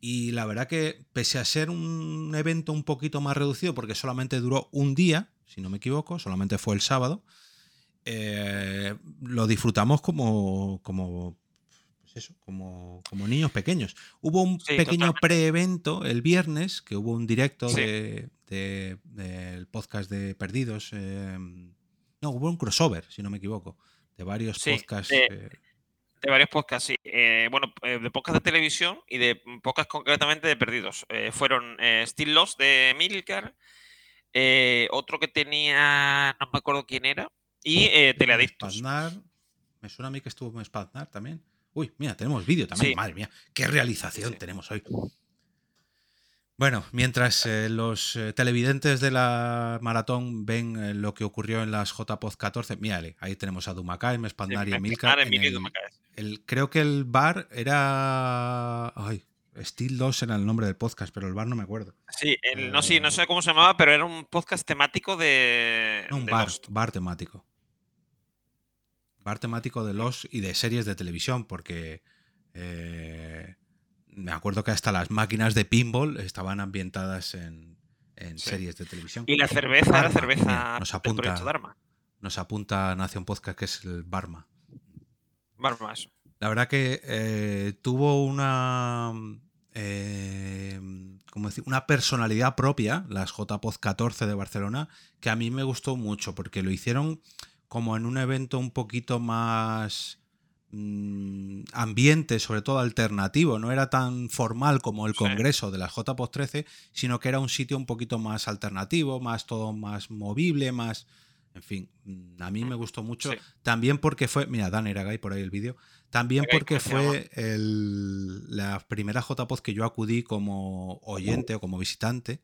y la verdad que pese a ser un evento un poquito más reducido, porque solamente duró un día, si no me equivoco, solamente fue el sábado, eh, lo disfrutamos como, como pues eso, como, como, niños pequeños. Hubo un pequeño pre-evento el viernes, que hubo un directo de, del podcast de Perdidos. Em, no, hubo un crossover, si no me equivoco, de varios podcasts. Eh, de, varios podcasts, sí. Eh, bueno, eh, de podcast de televisión y de podcasts concretamente de Perdidos. fueron Still Lost de Milcar, otro que tenía, no me acuerdo quién era, y Teleadictos. me suena a mí que estuvo en Spaznar también. Uy, mira, tenemos vídeo también. Madre mía, qué realización tenemos hoy. Bueno, mientras eh, los eh, televidentes de la maratón ven eh, lo que ocurrió en las JPOZ 14, mírale, ahí tenemos a Dumacay, Spandar y Emilcar. El, creo que el bar era. Ay, Steel 2 era el nombre del podcast, pero el bar no me acuerdo. Sí, no, sí, no sé cómo se llamaba, pero era un podcast temático de. un bar, bar temático. Bar temático de los y de series de televisión, porque me acuerdo que hasta las máquinas de pinball estaban ambientadas en, series de televisión. Y la cerveza, la cerveza nos apunta, Nos apunta Nación Podcast que es el Barma. Barma, eso. La verdad que eh, tuvo una. Eh, decir? Una personalidad propia, las JPod 14 de Barcelona, que a mí me gustó mucho porque lo hicieron como en un evento un poquito más Mm, ambiente, sobre todo alternativo, no era tan formal como el congreso de la JPOS 13, sino que era un sitio un poquito más alternativo, más todo más movible, más... En fin, mm, a mí me gustó mucho. También porque fue, mira, Dan Eragay por ahí el vídeo. También porque fue la primera JPOZ que yo acudí como oyente o como visitante.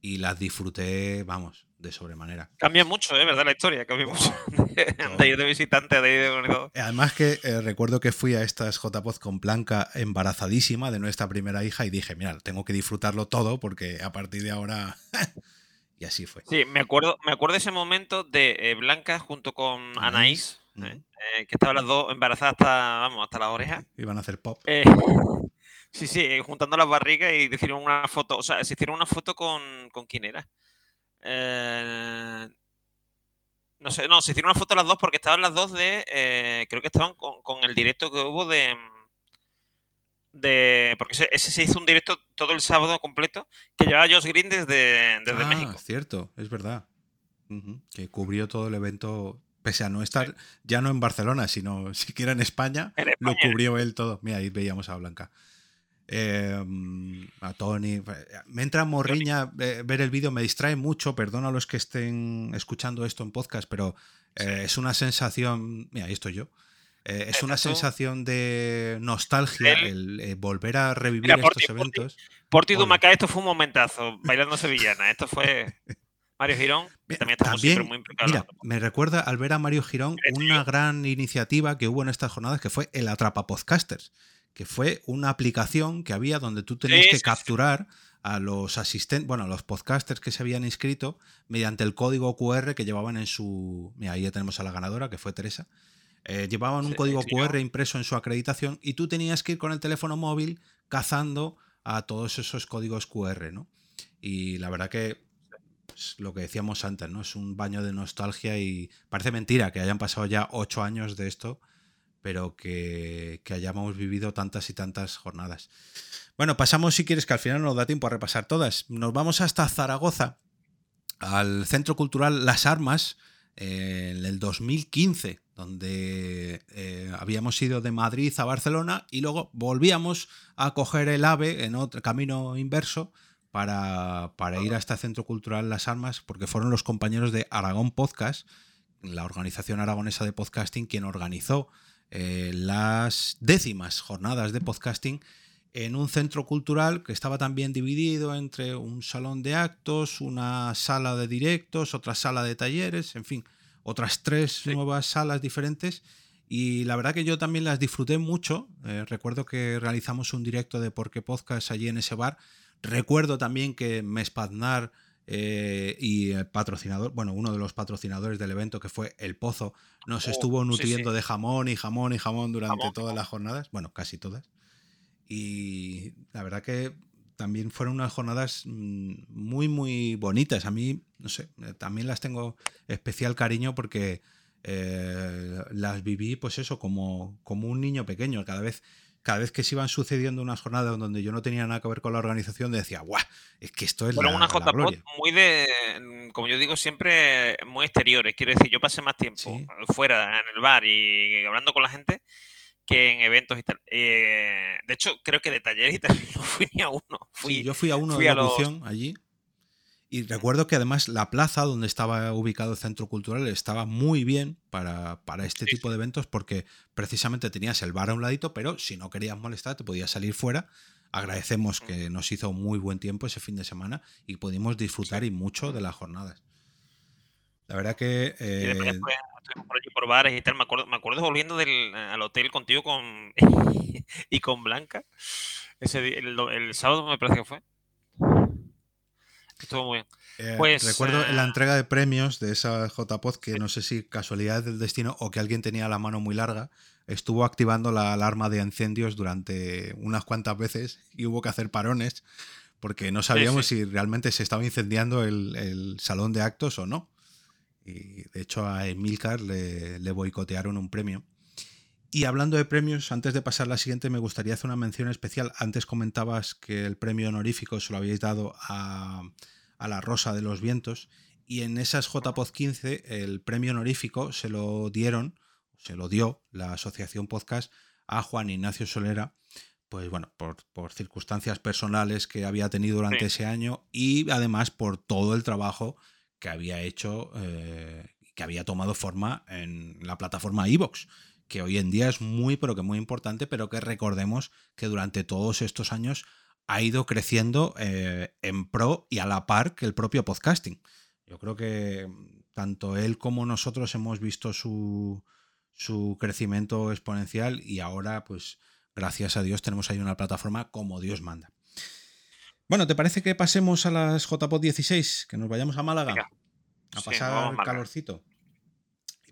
y las disfruté, vamos, de sobremanera. Cambia mucho, ¿eh? ¿Verdad? La historia cambia mucho. de ir de visitante de ir de organizador. Además que eh, recuerdo que fui a estas JPOZ con Blanca embarazadísima de nuestra primera hija y dije, mira, tengo que disfrutarlo todo porque a partir de ahora... y así fue. Sí, me acuerdo, me acuerdo de ese momento de eh, Blanca junto con Anaís, ¿eh? que estaban las dos embarazadas hasta, vamos, hasta las orejas. Iban a hacer pop. sí, sí, juntando las barrigas y hicieron una foto, o sea, se hicieron una foto con, con quién era. Eh, no sé, no, se hicieron una foto las dos porque estaban las dos de. Eh, creo que estaban con, el directo que hubo de. de porque ese, se hizo un directo todo el sábado completo que llevaba Josh Green desde, desde ah, México. cierto, es verdad. Que cubrió todo el evento, pese a no estar ya no en Barcelona, sino siquiera en España, en España. lo cubrió él todo. Mira, ahí veíamos a Blanca. Em, a Tony. Me entra morriña ver el vídeo, me distrae mucho, perdona a los que estén escuchando esto en podcast, pero eh, es una sensación, mira, ahí estoy yo, eh, es una sensación de nostalgia el, eh, volver a revivir estos eventos. Por ti, Dumaca, esto fue un momentazo, bailando sevillana, esto fue... Mario Girón también, también muy Mira, me recuerda al ver a Mario Girón una gran iniciativa que hubo en estas jornadas que fue el Atrapa Podcasters que fue una aplicación que había donde tú tenías que capturar a los asistentes, bueno, a los podcasters que se habían inscrito mediante el código QR que llevaban en su... Mira, ahí ya tenemos a la ganadora, que fue Teresa. Eh, llevaban un código QR impreso en su acreditación y tú tenías que ir con el teléfono móvil cazando a todos esos códigos QR, ¿no? Y la verdad que es lo que decíamos antes, ¿no? Es un baño de nostalgia y parece mentira que hayan pasado ya ocho años de esto pero que, hayamos vivido tantas y tantas jornadas. Bueno, pasamos si quieres, que al final nos da tiempo a repasar todas. Nos vamos hasta Zaragoza, al Centro Cultural Las Armas, en el 2015, donde eh, habíamos ido de Madrid a Barcelona y luego volvíamos a coger el AVE en otro camino inverso para, para ir a este Centro Cultural Las Armas, porque fueron los compañeros de Aragón Podcast, la organización aragonesa de podcasting, quien organizó eh, las décimas jornadas de podcasting en un centro cultural que estaba también dividido entre un salón de actos, una sala de directos, otra sala de talleres, en fin, otras tres nuevas salas diferentes. Y la verdad que yo también las disfruté mucho. Eh, recuerdo que realizamos un directo de Porque Podcast allí en ese bar. Recuerdo también que Mespaznar eh, y el patrocinador, bueno, uno de los patrocinadores del evento que fue El Pozo, nos oh, estuvo nutriendo de jamón y jamón y jamón durante todas las jornadas, bueno, casi todas. Y la verdad que también fueron unas jornadas mm, muy, muy bonitas. A mí, no sé, eh, también las tengo especial cariño porque eh, las viví, pues eso, como, como un niño pequeño. Cada vez cada vez que se iban sucediendo unas jornadas donde yo no tenía nada que ver con la organización, decía, ¡guau! Es que esto es bueno, una JPOT muy de, como yo digo siempre, muy exteriores. Quiero decir, yo pasé más tiempo fuera, en el bar y hablando con la gente que en eventos y tal. Eh, de hecho, creo que de talleres y tal no fui ni a uno. Fui, yo fui a uno de locución allí y recuerdo que además la plaza donde estaba ubicado el centro cultural estaba muy bien para, este tipo de eventos porque precisamente tenías el bar a un ladito, pero si no querías molestar te podías salir fuera. Agradecemos que nos hizo muy buen tiempo ese fin de semana y pudimos disfrutar y mucho de las jornadas. La verdad que... Eh, por allí por bares y tal. Me acuerdo, me acuerdo volviendo del, al hotel contigo con y con Blanca. Ese, el, el sábado me parece que fue. Estuvo muy bien. Eh, pues, recuerdo la eh, entrega de premios de esa JPod que no sé si casualidad del destino o que alguien tenía la mano muy larga, estuvo activando la alarma de incendios durante unas cuantas veces y hubo que hacer parones porque no sabíamos si realmente se estaba incendiando el, salón de actos o no. Y de hecho a Emilcar le, le boicotearon un premio. Y hablando de premios, antes de pasar a la siguiente, me gustaría hacer una mención especial. Antes comentabas que el premio honorífico se lo habíais dado a, la Rosa de los Vientos. Y en esas JPod 15, el premio honorífico se lo dieron, se lo dio la Asociación Podcast a Juan Ignacio Solera, pues bueno, por, circunstancias personales que había tenido durante ese año y además por todo el trabajo que había hecho, eh, que había tomado forma en la plataforma iVox que hoy en día es muy, pero que muy importante, pero que recordemos que durante todos estos años ha ido creciendo eh, en pro y a la par que el propio podcasting. Yo creo que tanto él como nosotros hemos visto su, su crecimiento exponencial y ahora, pues, gracias a Dios, tenemos ahí una plataforma como Dios manda. Bueno, ¿te parece que pasemos a las JPod 16? Que nos vayamos a Málaga a pasar el calorcito.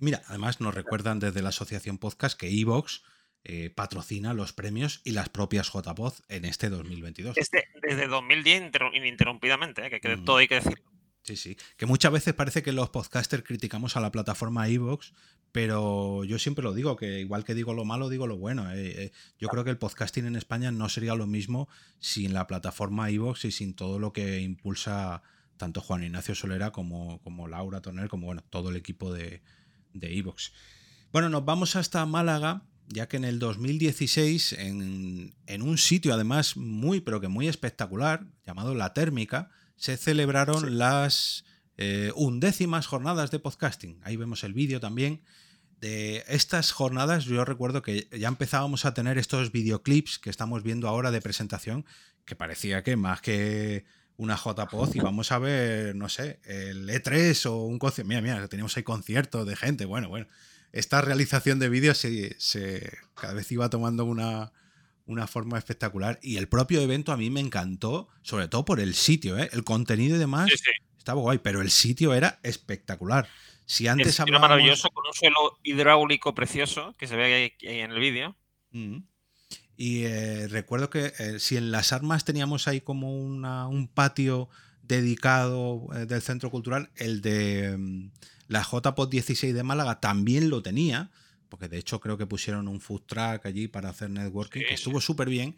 Mira, además nos recuerdan desde la Asociación Podcast que Evox eh, patrocina los premios y las propias JPod en este 2022. Desde, desde 2010 ininterrumpidamente, ¿eh? que, que todo hay que decirlo. Sí, sí. Que muchas veces parece que los podcasters criticamos a la plataforma Evox, pero yo siempre lo digo, que igual que digo lo malo, digo lo bueno. Eh, eh. yo creo que el podcasting en España no sería lo mismo sin la plataforma Evox y sin todo lo que impulsa tanto Juan Ignacio Solera como, como Laura Torner, como bueno, todo el equipo de Evox. bueno, nos vamos hasta Málaga, ya que en el 2016, en, en un sitio además muy, pero que muy espectacular, llamado La Térmica, se celebraron las eh, undécimas jornadas de podcasting. Ahí vemos el vídeo también. De estas jornadas yo recuerdo que ya empezábamos a tener estos videoclips que estamos viendo ahora de presentación, que parecía que más que una JPod íbamos a ver, no sé, el E3 o un concierto. Mira, mira, teníamos ahí conciertos de gente. Bueno, bueno. Esta realización de vídeos se, cada vez iba tomando una, una forma espectacular. Y el propio evento a mí me encantó, sobre todo por el sitio, ¿eh? el contenido y demás. Estaba guay, pero el sitio era espectacular. Si antes Era maravilloso, con un suelo hidráulico precioso que se ve ahí, en el vídeo. Mm. Y eh, recuerdo que eh, si en las armas teníamos ahí como una, un patio dedicado del centro cultural, el de mm, la JPOT 16 de Málaga también lo tenía porque de hecho creo que pusieron un food track allí para hacer networking, que estuvo súper bien.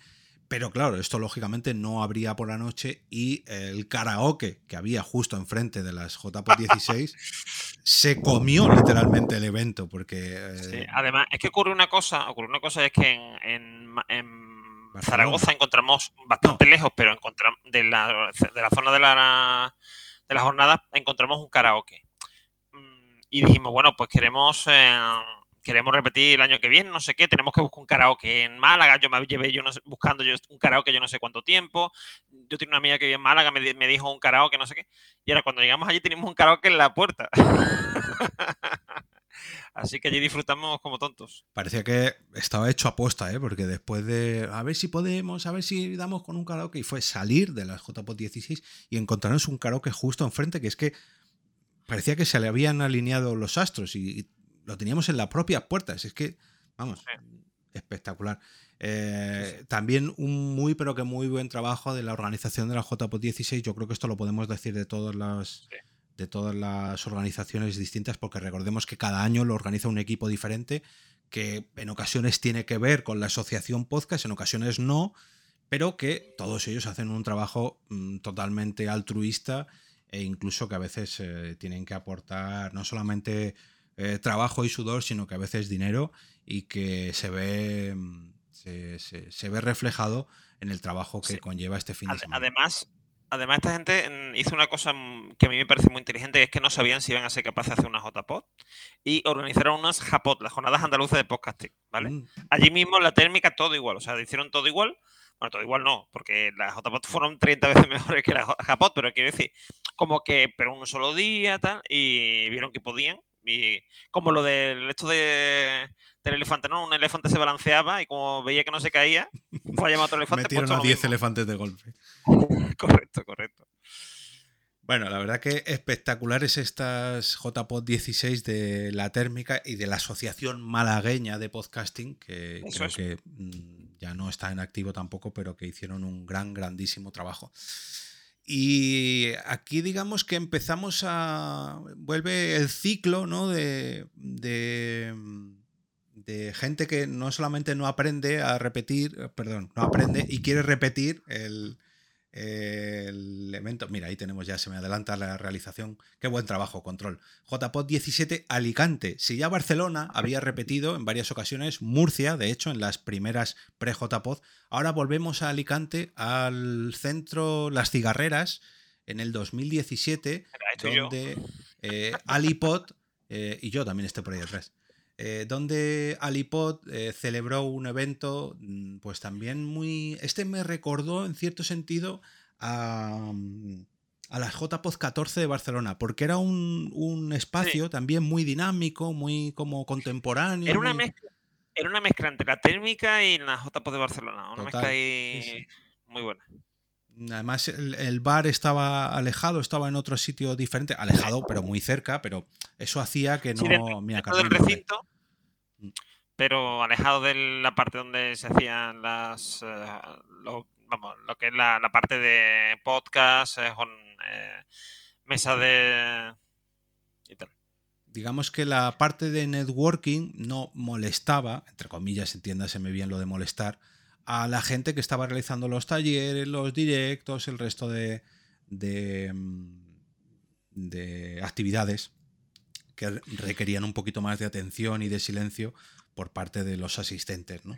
Pero claro, esto lógicamente no habría por la noche y el karaoke que había justo enfrente de las JPO 16 se comió literalmente el evento porque... Eh, además, es que ocurre una cosa, ocurre una cosa, es que en, Zaragoza encontramos bastante lejos, pero encontramos de la, de la zona de la, de la jornada encontramos un karaoke. Mm, y dijimos, bueno, pues queremos... Eh, queremos repetir el año que viene, no sé qué, tenemos que buscar un karaoke en Málaga, yo me llevé yo buscando yo un karaoke yo no sé cuánto tiempo, yo tengo una amiga que vive en Málaga, me, dijo un karaoke, no sé qué, y ahora cuando llegamos allí tenemos un karaoke en la puerta. Así que allí disfrutamos como tontos. Parecía que estaba hecho aposta, ¿eh? porque después de a ver si podemos, a ver si damos con un karaoke, y fue salir de las JPOT 16 y encontrarnos un karaoke justo enfrente, que es que parecía que se le habían alineado los astros y lo teníamos en las propias puertas. Es que, vamos, espectacular. Eh, también un muy, pero que muy buen trabajo de la organización de la JPO 16. Yo creo que esto lo podemos decir de todas las. de todas las organizaciones distintas, porque recordemos que cada año lo organiza un equipo diferente, que en ocasiones tiene que ver con la asociación podcast, en ocasiones no, pero que todos ellos hacen un trabajo mm, totalmente altruista e incluso que a veces eh, tienen que aportar no solamente eh, trabajo y sudor, sino que a veces dinero y que se ve, mm, se, ve reflejado en el trabajo que conlleva este fin de semana. Además, además, esta gente mm, hizo una cosa mm, que a mí me parece muy inteligente, que es que no sabían si iban a ser capaces de hacer una JPod y organizaron unas JPod, las jornadas andaluzas de podcasting, ¿vale? Allí mismo la térmica todo igual, o sea, hicieron todo igual. Bueno, todo igual no, porque las JPod fueron 30 veces mejores que la JPod, pero quiero decir, como que, pero un solo día, tal, y vieron que podían, y como lo del hecho de, del elefante, ¿no? Un elefante se balanceaba y como veía que no se caía, fue a llamar a otro elefante. Metieron pues a 10 elefantes de golpe. correcto, correcto. Bueno, la verdad que espectaculares estas JPod 16 de la térmica y de la Asociación Malagueña de Podcasting, que creo que mm, ya no está en activo tampoco, pero que hicieron un gran, grandísimo trabajo. Y aquí digamos que empezamos a... vuelve el ciclo ¿no? de, de, de, gente que no solamente no aprende a repetir, perdón, no aprende y quiere repetir el, el evento. Mira, ahí tenemos ya, se me adelanta la realización. Qué buen trabajo, control. JPod 17 Alicante. Si ya Barcelona había repetido en varias ocasiones, Murcia, de hecho, en las primeras pre-JPod, ahora volvemos a Alicante, al centro Las Cigarreras, en el 2017, donde eh, Alipod, eh, y yo también estoy por ahí atrás, eh, donde Alipod eh, celebró un evento, mm, pues también muy... Este me recordó en cierto sentido a, mm, a la JPod 14 de Barcelona, porque era un, un espacio también muy dinámico, muy como contemporáneo. Era una muy- mezcla, era una mezcla entre la térmica y la JPO de Barcelona. Una Total, mezcla sí, ahí sí. muy buena. Además, el, el bar estaba alejado, estaba en otro sitio diferente, alejado, pero muy cerca, pero eso hacía que no. Sí, dentro, mira, dentro del Carmen recinto, pero alejado de la parte donde se hacían las. eh, lo, vamos, lo que es la, la parte de podcast, eh, con eh, mesa de. y tal. digamos que la parte de networking no molestaba, entre comillas, entiéndaseme bien lo de molestar, a la gente que estaba realizando los talleres, los directos, el resto de, de, mm, de actividades que requerían un poquito más de atención y de silencio por parte de los asistentes, ¿no?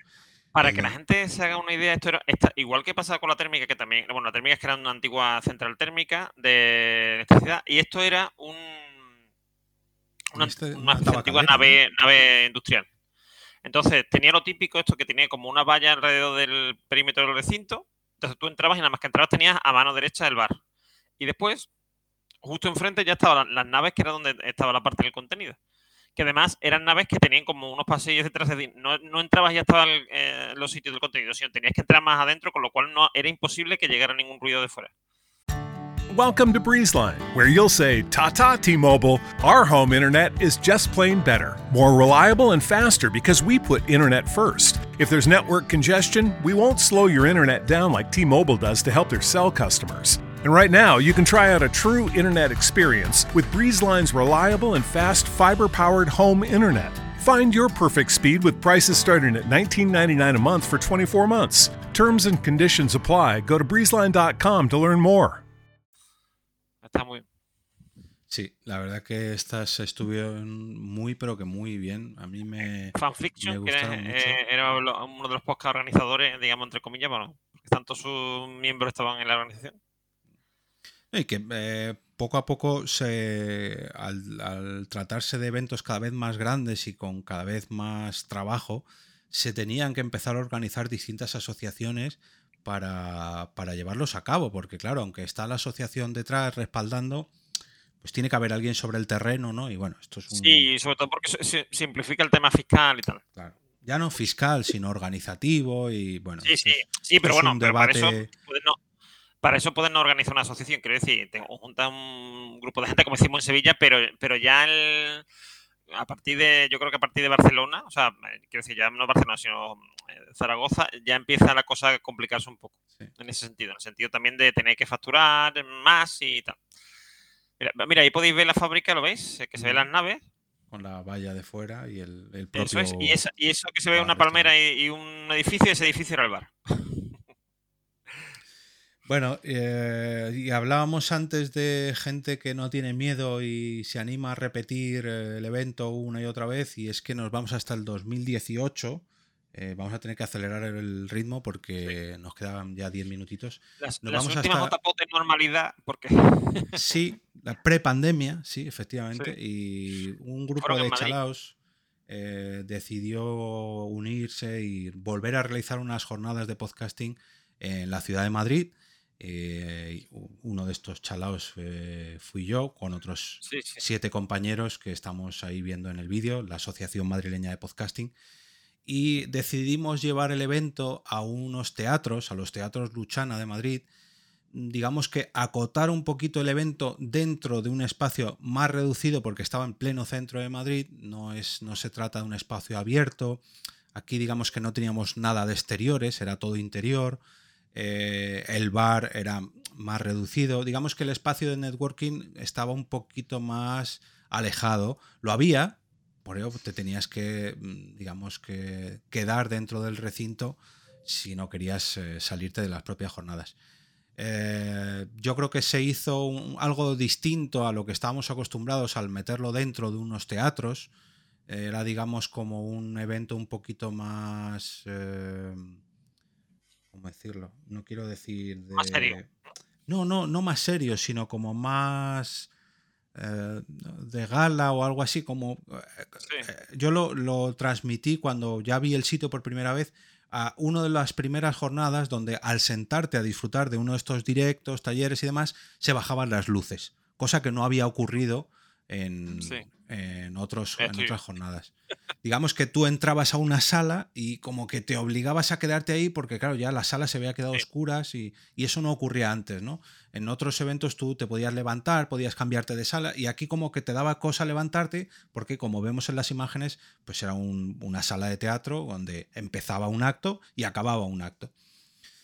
Para que la gente se haga una idea, esto era esta- igual que pasaba con la térmica, que también, bueno, la térmica es que era una antigua central térmica de electricidad, y esto era un, una, Este- una una antigua nave, nave industrial. Entonces, tenía lo típico esto que tenía como una valla alrededor del perímetro del recinto, entonces tú entrabas y nada más que entrabas tenías a mano derecha el bar. Y después, justo enfrente ya estaban la- las naves, que era donde estaba la parte del contenido que además eran naves que tenían como unos pasillos detrás de ti. No, no entrabas y ya estaban eh, los sitios del contenido, sino tenías que entrar más adentro, con lo cual no era imposible que llegara ningún ruido de fuera. Welcome to Breezeline, where you'll say, Ta ta, T Mobile, our home internet is just plain better, more reliable and faster because we put internet first. If there's network congestion, we won't slow your internet down like T Mobile does to help their cell customers. And right now, you can try out a true internet experience with Breezeline's reliable and fast fiber powered home internet. Find your perfect speed with prices starting at $19.99 a month for 24 months. Terms and conditions apply. Go to breezeline.com to learn more. Está muy Sí, la verdad que estas estuvieron muy, pero que muy bien. A mí me. fanfiction, me que era, mucho. eh, era uno de los podcast organizadores, digamos, entre comillas, bueno, porque tanto sus miembros estaban en la organización. Y que eh, poco a poco, se, al, al tratarse de eventos cada vez más grandes y con cada vez más trabajo, se tenían que empezar a organizar distintas asociaciones para, para llevarlos a cabo. Porque claro, aunque está la asociación detrás respaldando, pues tiene que haber alguien sobre el terreno, ¿no? Y bueno, esto es un... Sí, sobre todo porque se- simplifica el tema fiscal y tal. claro, ya no fiscal, sino organizativo y bueno. Sí, sí, sí, pero bueno, un pero para eso debate- pueden no, para eso pueden no organizar una asociación, quiero decir, te junta un grupo de gente como hicimos en Sevilla, pero, pero ya el, a partir de, yo creo que a partir de Barcelona, o sea, quiero decir, ya no Barcelona, sino Zaragoza, ya empieza la cosa a complicarse un poco, Sí. en ese sentido, en el sentido también de tener que facturar más y tal. Mira, mira, ahí podéis ver la fábrica, ¿lo veis? Eh, Que se ven las naves. con la valla de fuera y el, el propio... Eso es. Y, esa- y eso que se ve una palmera y, y un edificio, ese edificio era el bar. Bueno, eh, y hablábamos antes de gente que no tiene miedo y se anima a repetir eh, el evento una y otra vez, y es que nos vamos hasta el 2018. Eh, vamos a tener que acelerar el ritmo porque nos quedaban ya 10 minutitos. Las, Nos las vamos últimas hasta- de normalidad, porque Sí, la prepandemia, sí, efectivamente. Y un grupo Fueron de chalaos eh, decidió unirse y volver a realizar unas jornadas de podcasting en la ciudad de Madrid. Eh, uno de estos chalaos eh, fui yo, con otros sí, sí. siete compañeros que estamos ahí viendo en el vídeo, la Asociación Madrileña de Podcasting. Y decidimos llevar el evento a unos teatros, a los teatros Luchana de Madrid, digamos que acotar un poquito el evento dentro de un espacio más reducido porque estaba en pleno centro de Madrid, no, es, no se trata de un espacio abierto, aquí digamos que no teníamos nada de exteriores, era todo interior, eh, el bar era más reducido, digamos que el espacio de networking estaba un poquito más alejado, lo había, por ello te tenías que, mm, digamos que quedar dentro del recinto si no querías eh, salirte de las propias jornadas. Eh, yo creo que se hizo un- algo distinto a lo que estábamos acostumbrados al meterlo dentro de unos teatros. Era, digamos, como un evento un poquito más. eh, ¿Cómo decirlo? No quiero decir. De... Más serio. No, no, no más serio, sino como más. Eh, de gala o algo así, como yo lo, lo, transmití cuando ya vi el sitio por primera vez a una de las primeras jornadas donde al sentarte a disfrutar de uno de estos directos, talleres y demás, se bajaban las luces, cosa que no había ocurrido en, en, otros, en otras jornadas. Digamos que tú entrabas a una sala y como que te obligabas a quedarte ahí porque, claro, ya la sala se había quedado oscuras y, y, eso no ocurría antes, ¿no? En otros eventos tú te podías levantar, podías cambiarte de sala y aquí como que te daba cosa levantarte porque, como vemos en las imágenes, pues era una sala de teatro donde empezaba un acto y acababa un acto.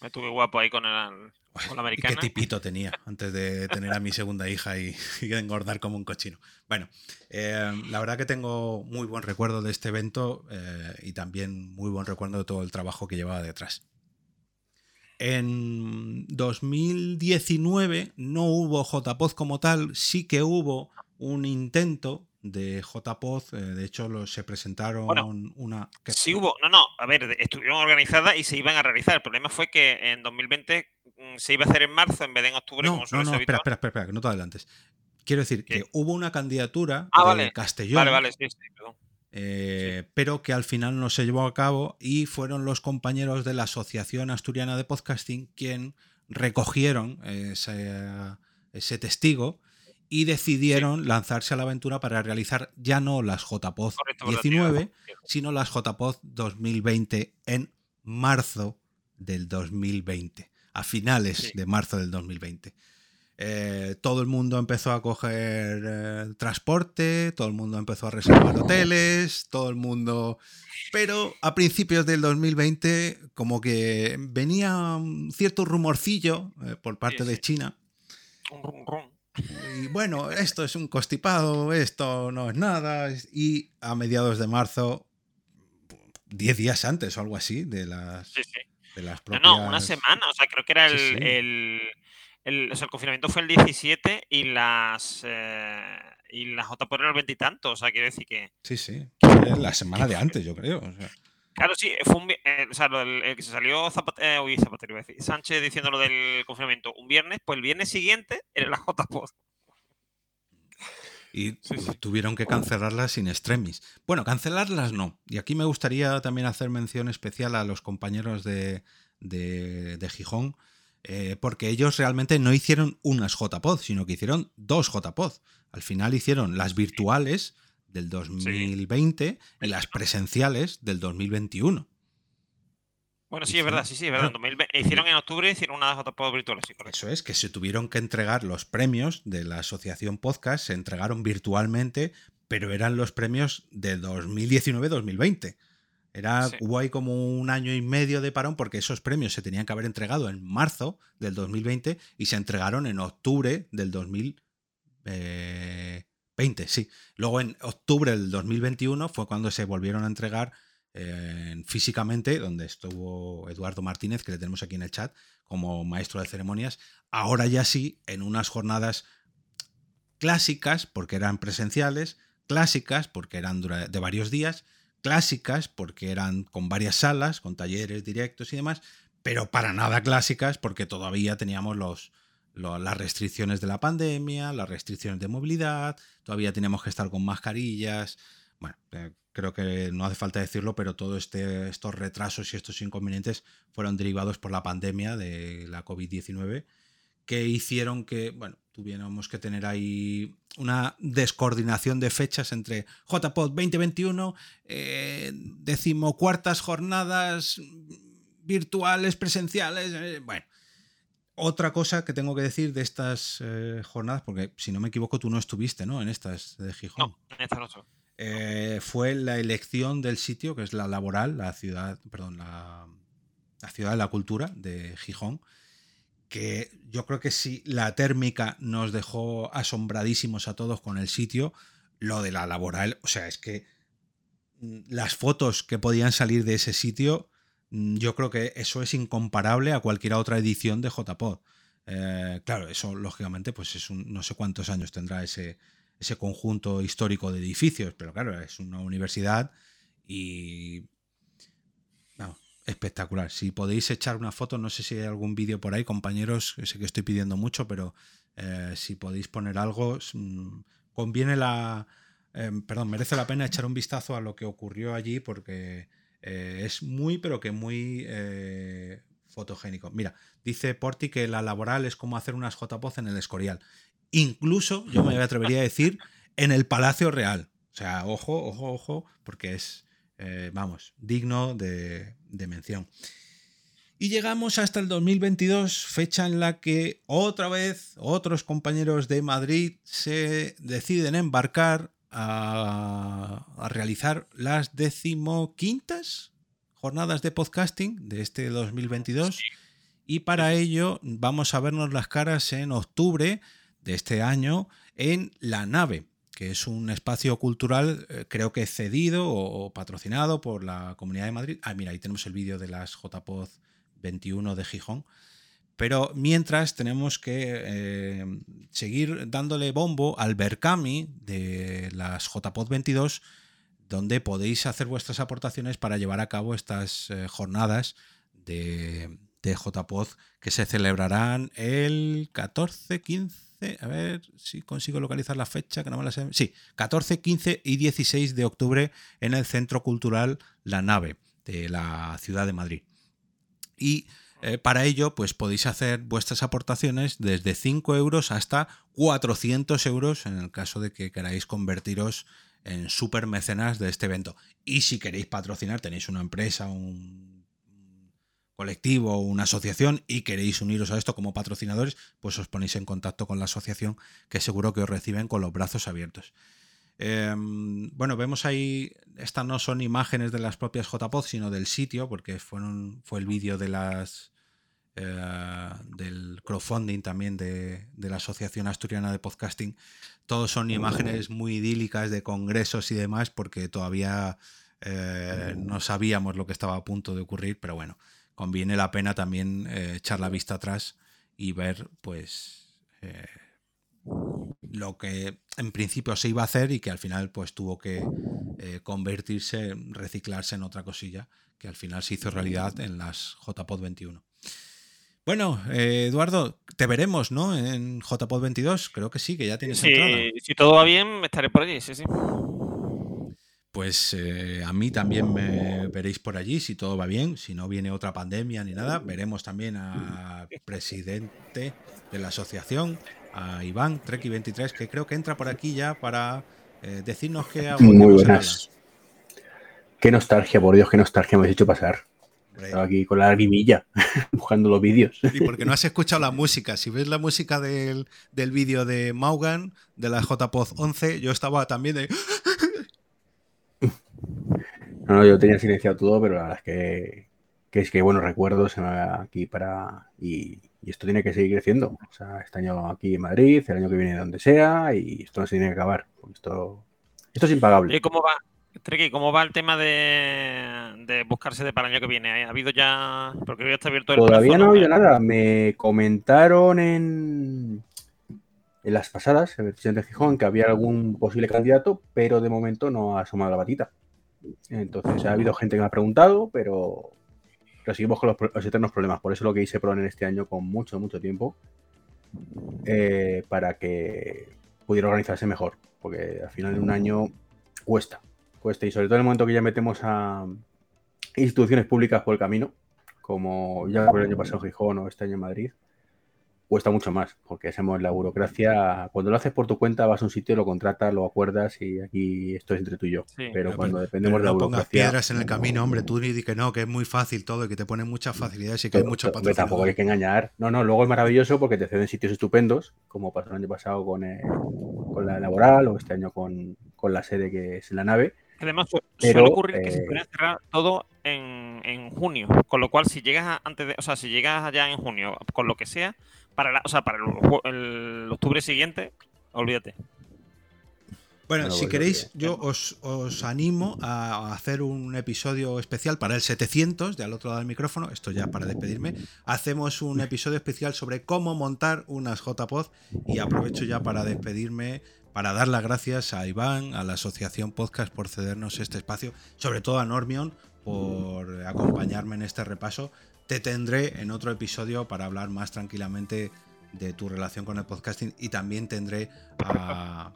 Estuve guapo ahí con el, qué tipito tenía antes de tener a mi segunda hija y, engordar como un cochino. Bueno, eh, la verdad que tengo muy buen recuerdo de este evento eh, y también muy buen recuerdo de todo el trabajo que llevaba detrás. En 2019 no hubo JPOZ como tal, sí que hubo un intento de JPOZ, eh, de hecho se presentaron una... Sí hubo, no, no, a ver, estuvieron organizadas y se iban a realizar. El problema fue que en 2020 mm, se iba a hacer en marzo en vez de en octubre. No, no, no, espera, espera, espera, que no te adelantes. Quiero decir que hubo una candidatura ah, de Castellón. Vale, vale, sí, sí, perdón. Eh, pero que al final no se llevó a cabo y fueron los compañeros de la Asociación Asturiana de Podcasting quien recogieron ese testigo y decidieron lanzarse a la aventura para realizar ya no las JPOZ 19, sino las JPOZ 2020 en marzo del 2020, a finales de marzo del 2020. Eh, todo el mundo empezó a coger eh, transporte, todo el mundo empezó a reservar hoteles, todo el mundo... Pero a principios del 2020 como que venía un cierto rumorcillo eh, por parte de China. Un y bueno, esto es un constipado, esto no es nada. Y a mediados de marzo, 10 días antes o algo así de las, De las propias... No, no, una semana. O sea, creo que era el. el, el, o sea, el confinamiento fue el 17 y las. Eh, y las JPOR eran el veintitantos. O sea, quiere decir que. Sí, sí. La semana de antes, yo creo. O sea. Claro, sí, fue un, eh, o sea, el, que se salió Zapatero, eh, Zapatero, decir, Sánchez diciendo lo del confinamiento un viernes, pues el viernes siguiente era la JPOD. Y tuvieron que cancelarlas sin extremis. Bueno, cancelarlas no. Y aquí me gustaría también hacer mención especial a los compañeros de, de, Gijón, eh, porque ellos realmente no hicieron unas JPOD, sino que hicieron dos JPOD. Al final hicieron las virtuales del 2020 y las presenciales del 2021. Bueno, sí, es verdad, sí, sí, es verdad. hicieron en octubre, hicieron una JPod virtual, sí, correcto. Eso es, que se tuvieron que entregar los premios de la asociación podcast, se entregaron virtualmente, pero eran los premios de 2019-2020. Era, Hubo ahí como un año y medio de parón porque esos premios se tenían que haber entregado en marzo del 2020 y se entregaron en octubre del 2020. 20, sí. Luego en octubre del 2021 fue cuando se volvieron a entregar eh, físicamente, donde estuvo Eduardo Martínez, que le tenemos aquí en el chat, como maestro de ceremonias. Ahora ya sí, en unas jornadas clásicas, porque eran presenciales, clásicas, porque eran de varios días, clásicas, porque eran con varias salas, con talleres directos y demás, pero para nada clásicas, porque todavía teníamos los, las restricciones de la pandemia, las restricciones de movilidad, todavía tenemos que estar con mascarillas. Bueno, eh, creo que no hace falta decirlo, pero todos este, estos retrasos y estos inconvenientes fueron derivados por la pandemia de la COVID-19, que hicieron que, bueno, tuviéramos que tener ahí una descoordinación de fechas entre JPOD 2021, eh, decimocuartas jornadas virtuales, presenciales, eh, bueno, otra cosa que tengo que decir de estas eh, jornadas, porque si no me equivoco, tú no estuviste, ¿no? En estas de Gijón. No, en estas no. Eh, fue la elección del sitio, que es la laboral, la ciudad, perdón, la, ciudad de la cultura de Gijón, que yo creo que si la térmica nos dejó asombradísimos a todos con el sitio, lo de la laboral, o sea, es que mm, las fotos que podían salir de ese sitio Mm, yo creo que eso es incomparable a cualquier otra edición de JPod. Eh, claro, eso lógicamente, pues es un, no sé cuántos años tendrá ese, ese conjunto histórico de edificios, pero claro, es una universidad y espectacular. Si podéis echar una foto, no sé si hay algún vídeo por ahí, compañeros, sé que estoy pidiendo mucho, pero eh, si podéis poner algo, mm, conviene la. Em, perdón, merece la pena echar un vistazo a lo que ocurrió allí porque eh, es muy, pero que muy eh, fotogénico. Mira, dice Porti que la laboral es como hacer unas JPOZ en el Escorial. Incluso, yo me atrevería a decir, en el Palacio Real. O sea, ojo, ojo, ojo, porque es, eh, vamos, digno de, de mención. Y llegamos hasta el 2022, fecha en la que otra vez otros compañeros de Madrid se deciden embarcar a, realizar las decimoquintas jornadas de podcasting de este 2022. Y para ello vamos a vernos las caras en octubre de este año en La Nave, es un espacio cultural, eh, creo que cedido o, patrocinado por la Comunidad de Madrid. Ah, mira, ahí tenemos el vídeo de las JPod 21 de Gijón. Pero mientras tenemos que eh, seguir dándole bombo al Berkami de las JPod 22, donde podéis hacer vuestras aportaciones para llevar a cabo estas eh, jornadas de, de que se celebrarán el 14, 15, a ver si consigo localizar la fecha, que no me la sé. Sí, 14, 15 y 16 de octubre en el Centro Cultural La Nave de la ciudad de Madrid. Y eh, para ello, pues podéis hacer vuestras aportaciones desde 5 euros hasta 400 euros en el caso de que queráis convertiros en super mecenas de este evento. Y si queréis patrocinar, tenéis una empresa, un colectivo, una asociación y queréis uniros a esto como patrocinadores, pues os ponéis en contacto con la asociación que seguro que os reciben con los brazos abiertos. Em, bueno, vemos ahí, estas no son imágenes de las propias JPod, sino del sitio, porque fueron, fue el vídeo de las eh, del crowdfunding también de, la Asociación Asturiana de Podcasting. Todos son imágenes muy idílicas de congresos y demás, porque todavía eh, no sabíamos lo que estaba a punto de ocurrir, pero bueno, conviene la pena también eh, echar la vista atrás y ver, pues lo que en principio se iba a hacer y que al final pues tuvo que eh, convertirse, reciclarse en otra cosilla que al final se hizo realidad en las JPod 21. Bueno, eh, Eduardo, te veremos, ¿no? En JPod 22, creo que sí, que ya tienes sí, Si todo va bien, estaré por allí, sí, sí. Pues eh, a mí también me veréis por allí, si todo va bien, si no viene otra pandemia ni nada. Veremos también al presidente de la asociación, a Iván, Treki23, que creo que entra por aquí ya para eh, decirnos que Muy buenas. Qué nostalgia, por Dios, qué nostalgia me has hecho pasar. Estaba aquí con la lagrimilla, buscando los vídeos. Y porque no has escuchado la música. Si ves la música del, del vídeo de Maugan, de la JPOZ 11, yo estaba también de... No, no, yo tenía silenciado todo, pero la verdad es que, que es que buenos recuerdos aquí para... Y, y esto tiene que seguir creciendo. O sea, este año aquí en Madrid, el año que viene donde sea, y esto no se tiene que acabar. Esto, esto es impagable. ¿Y cómo va, cómo va el tema de, buscarse de para el año que viene? ¿Ha habido ya.? Porque ya está abierto el Todavía no ha habido nada. Me comentaron en, en las pasadas, en el de Gijón, que había algún posible candidato, pero de momento no ha asomado la batita. Entonces, ha habido gente que me ha preguntado, pero pero seguimos con los, eternos problemas. Por eso lo que hice en este año con mucho, mucho tiempo, eh, para que pudiera organizarse mejor. Porque al final de un año cuesta, cuesta. Y sobre todo en el momento que ya metemos a instituciones públicas por el camino, como ya por el año pasado en Gijón o este año en Madrid, cuesta mucho más, porque hacemos la burocracia. Cuando lo haces por tu cuenta, vas a un sitio, lo contratas, lo acuerdas y aquí esto es entre tú y yo. pero, cuando dependemos de la burocracia. pongas piedras en el camino, hombre, tú di que no, que es muy fácil todo y que te ponen muchas facilidades y que hay mucho patrocinador. Tampoco hay que engañar. No, no, luego es maravilloso porque te ceden sitios estupendos, como pasó el año pasado con, eh, con la laboral o este año con, con, la sede que es la nave. Además, suele ocurrir que se eh, puede cerrar todo en, en, junio, con lo cual si llegas antes de, o sea, si llegas allá en junio, con lo que sea, para, o sea, para el, octubre siguiente, olvídate. Bueno, si queréis, yo os, animo a hacer un episodio especial para el 700, de al otro lado del micrófono, esto ya para despedirme. Hacemos un episodio especial sobre cómo montar unas JPod y aprovecho ya para despedirme, para dar las gracias a Iván, a la Asociación Podcast por cedernos este espacio, sobre todo a Normion por acompañarme en este repaso te tendré en otro episodio para hablar más tranquilamente de tu relación con el podcasting y también tendré a,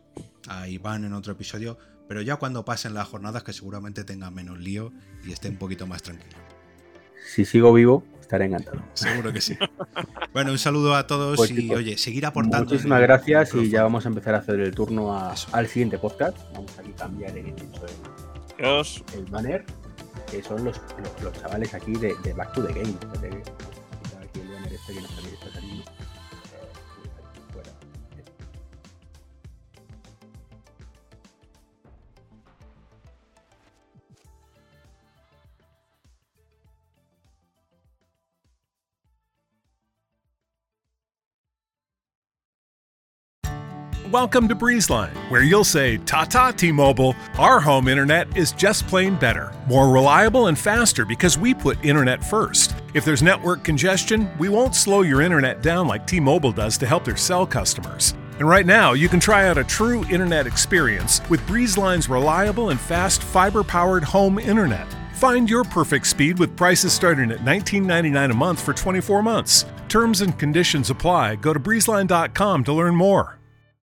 a Iván en otro episodio, pero ya cuando pasen las jornadas que seguramente tengan menos lío y esté un poquito más tranquilo. Si sigo vivo, estaré encantado. Seguro que sí. Bueno, un saludo a todos Pues, y chicos, oye, seguir aportando. Muchísimas el gracias y ya vamos a empezar a hacer el turno a- al siguiente podcast. Vamos aquí a cambiar el, Dios. el banner, que son los, los, chavales aquí de, Back to the Game. Este Welcome to Breezeline, where you'll say, Ta ta, T Mobile. Our home internet is just plain better, more reliable and faster because we put internet first. If there's network congestion, we won't slow your internet down like T Mobile does to help their cell customers. And right now, you can try out a true internet experience with Breezeline's reliable and fast fiber powered home internet. Find your perfect speed with prices starting at $19.99 a month for 24 months. Terms and conditions apply. Go to breezeline.com to learn more.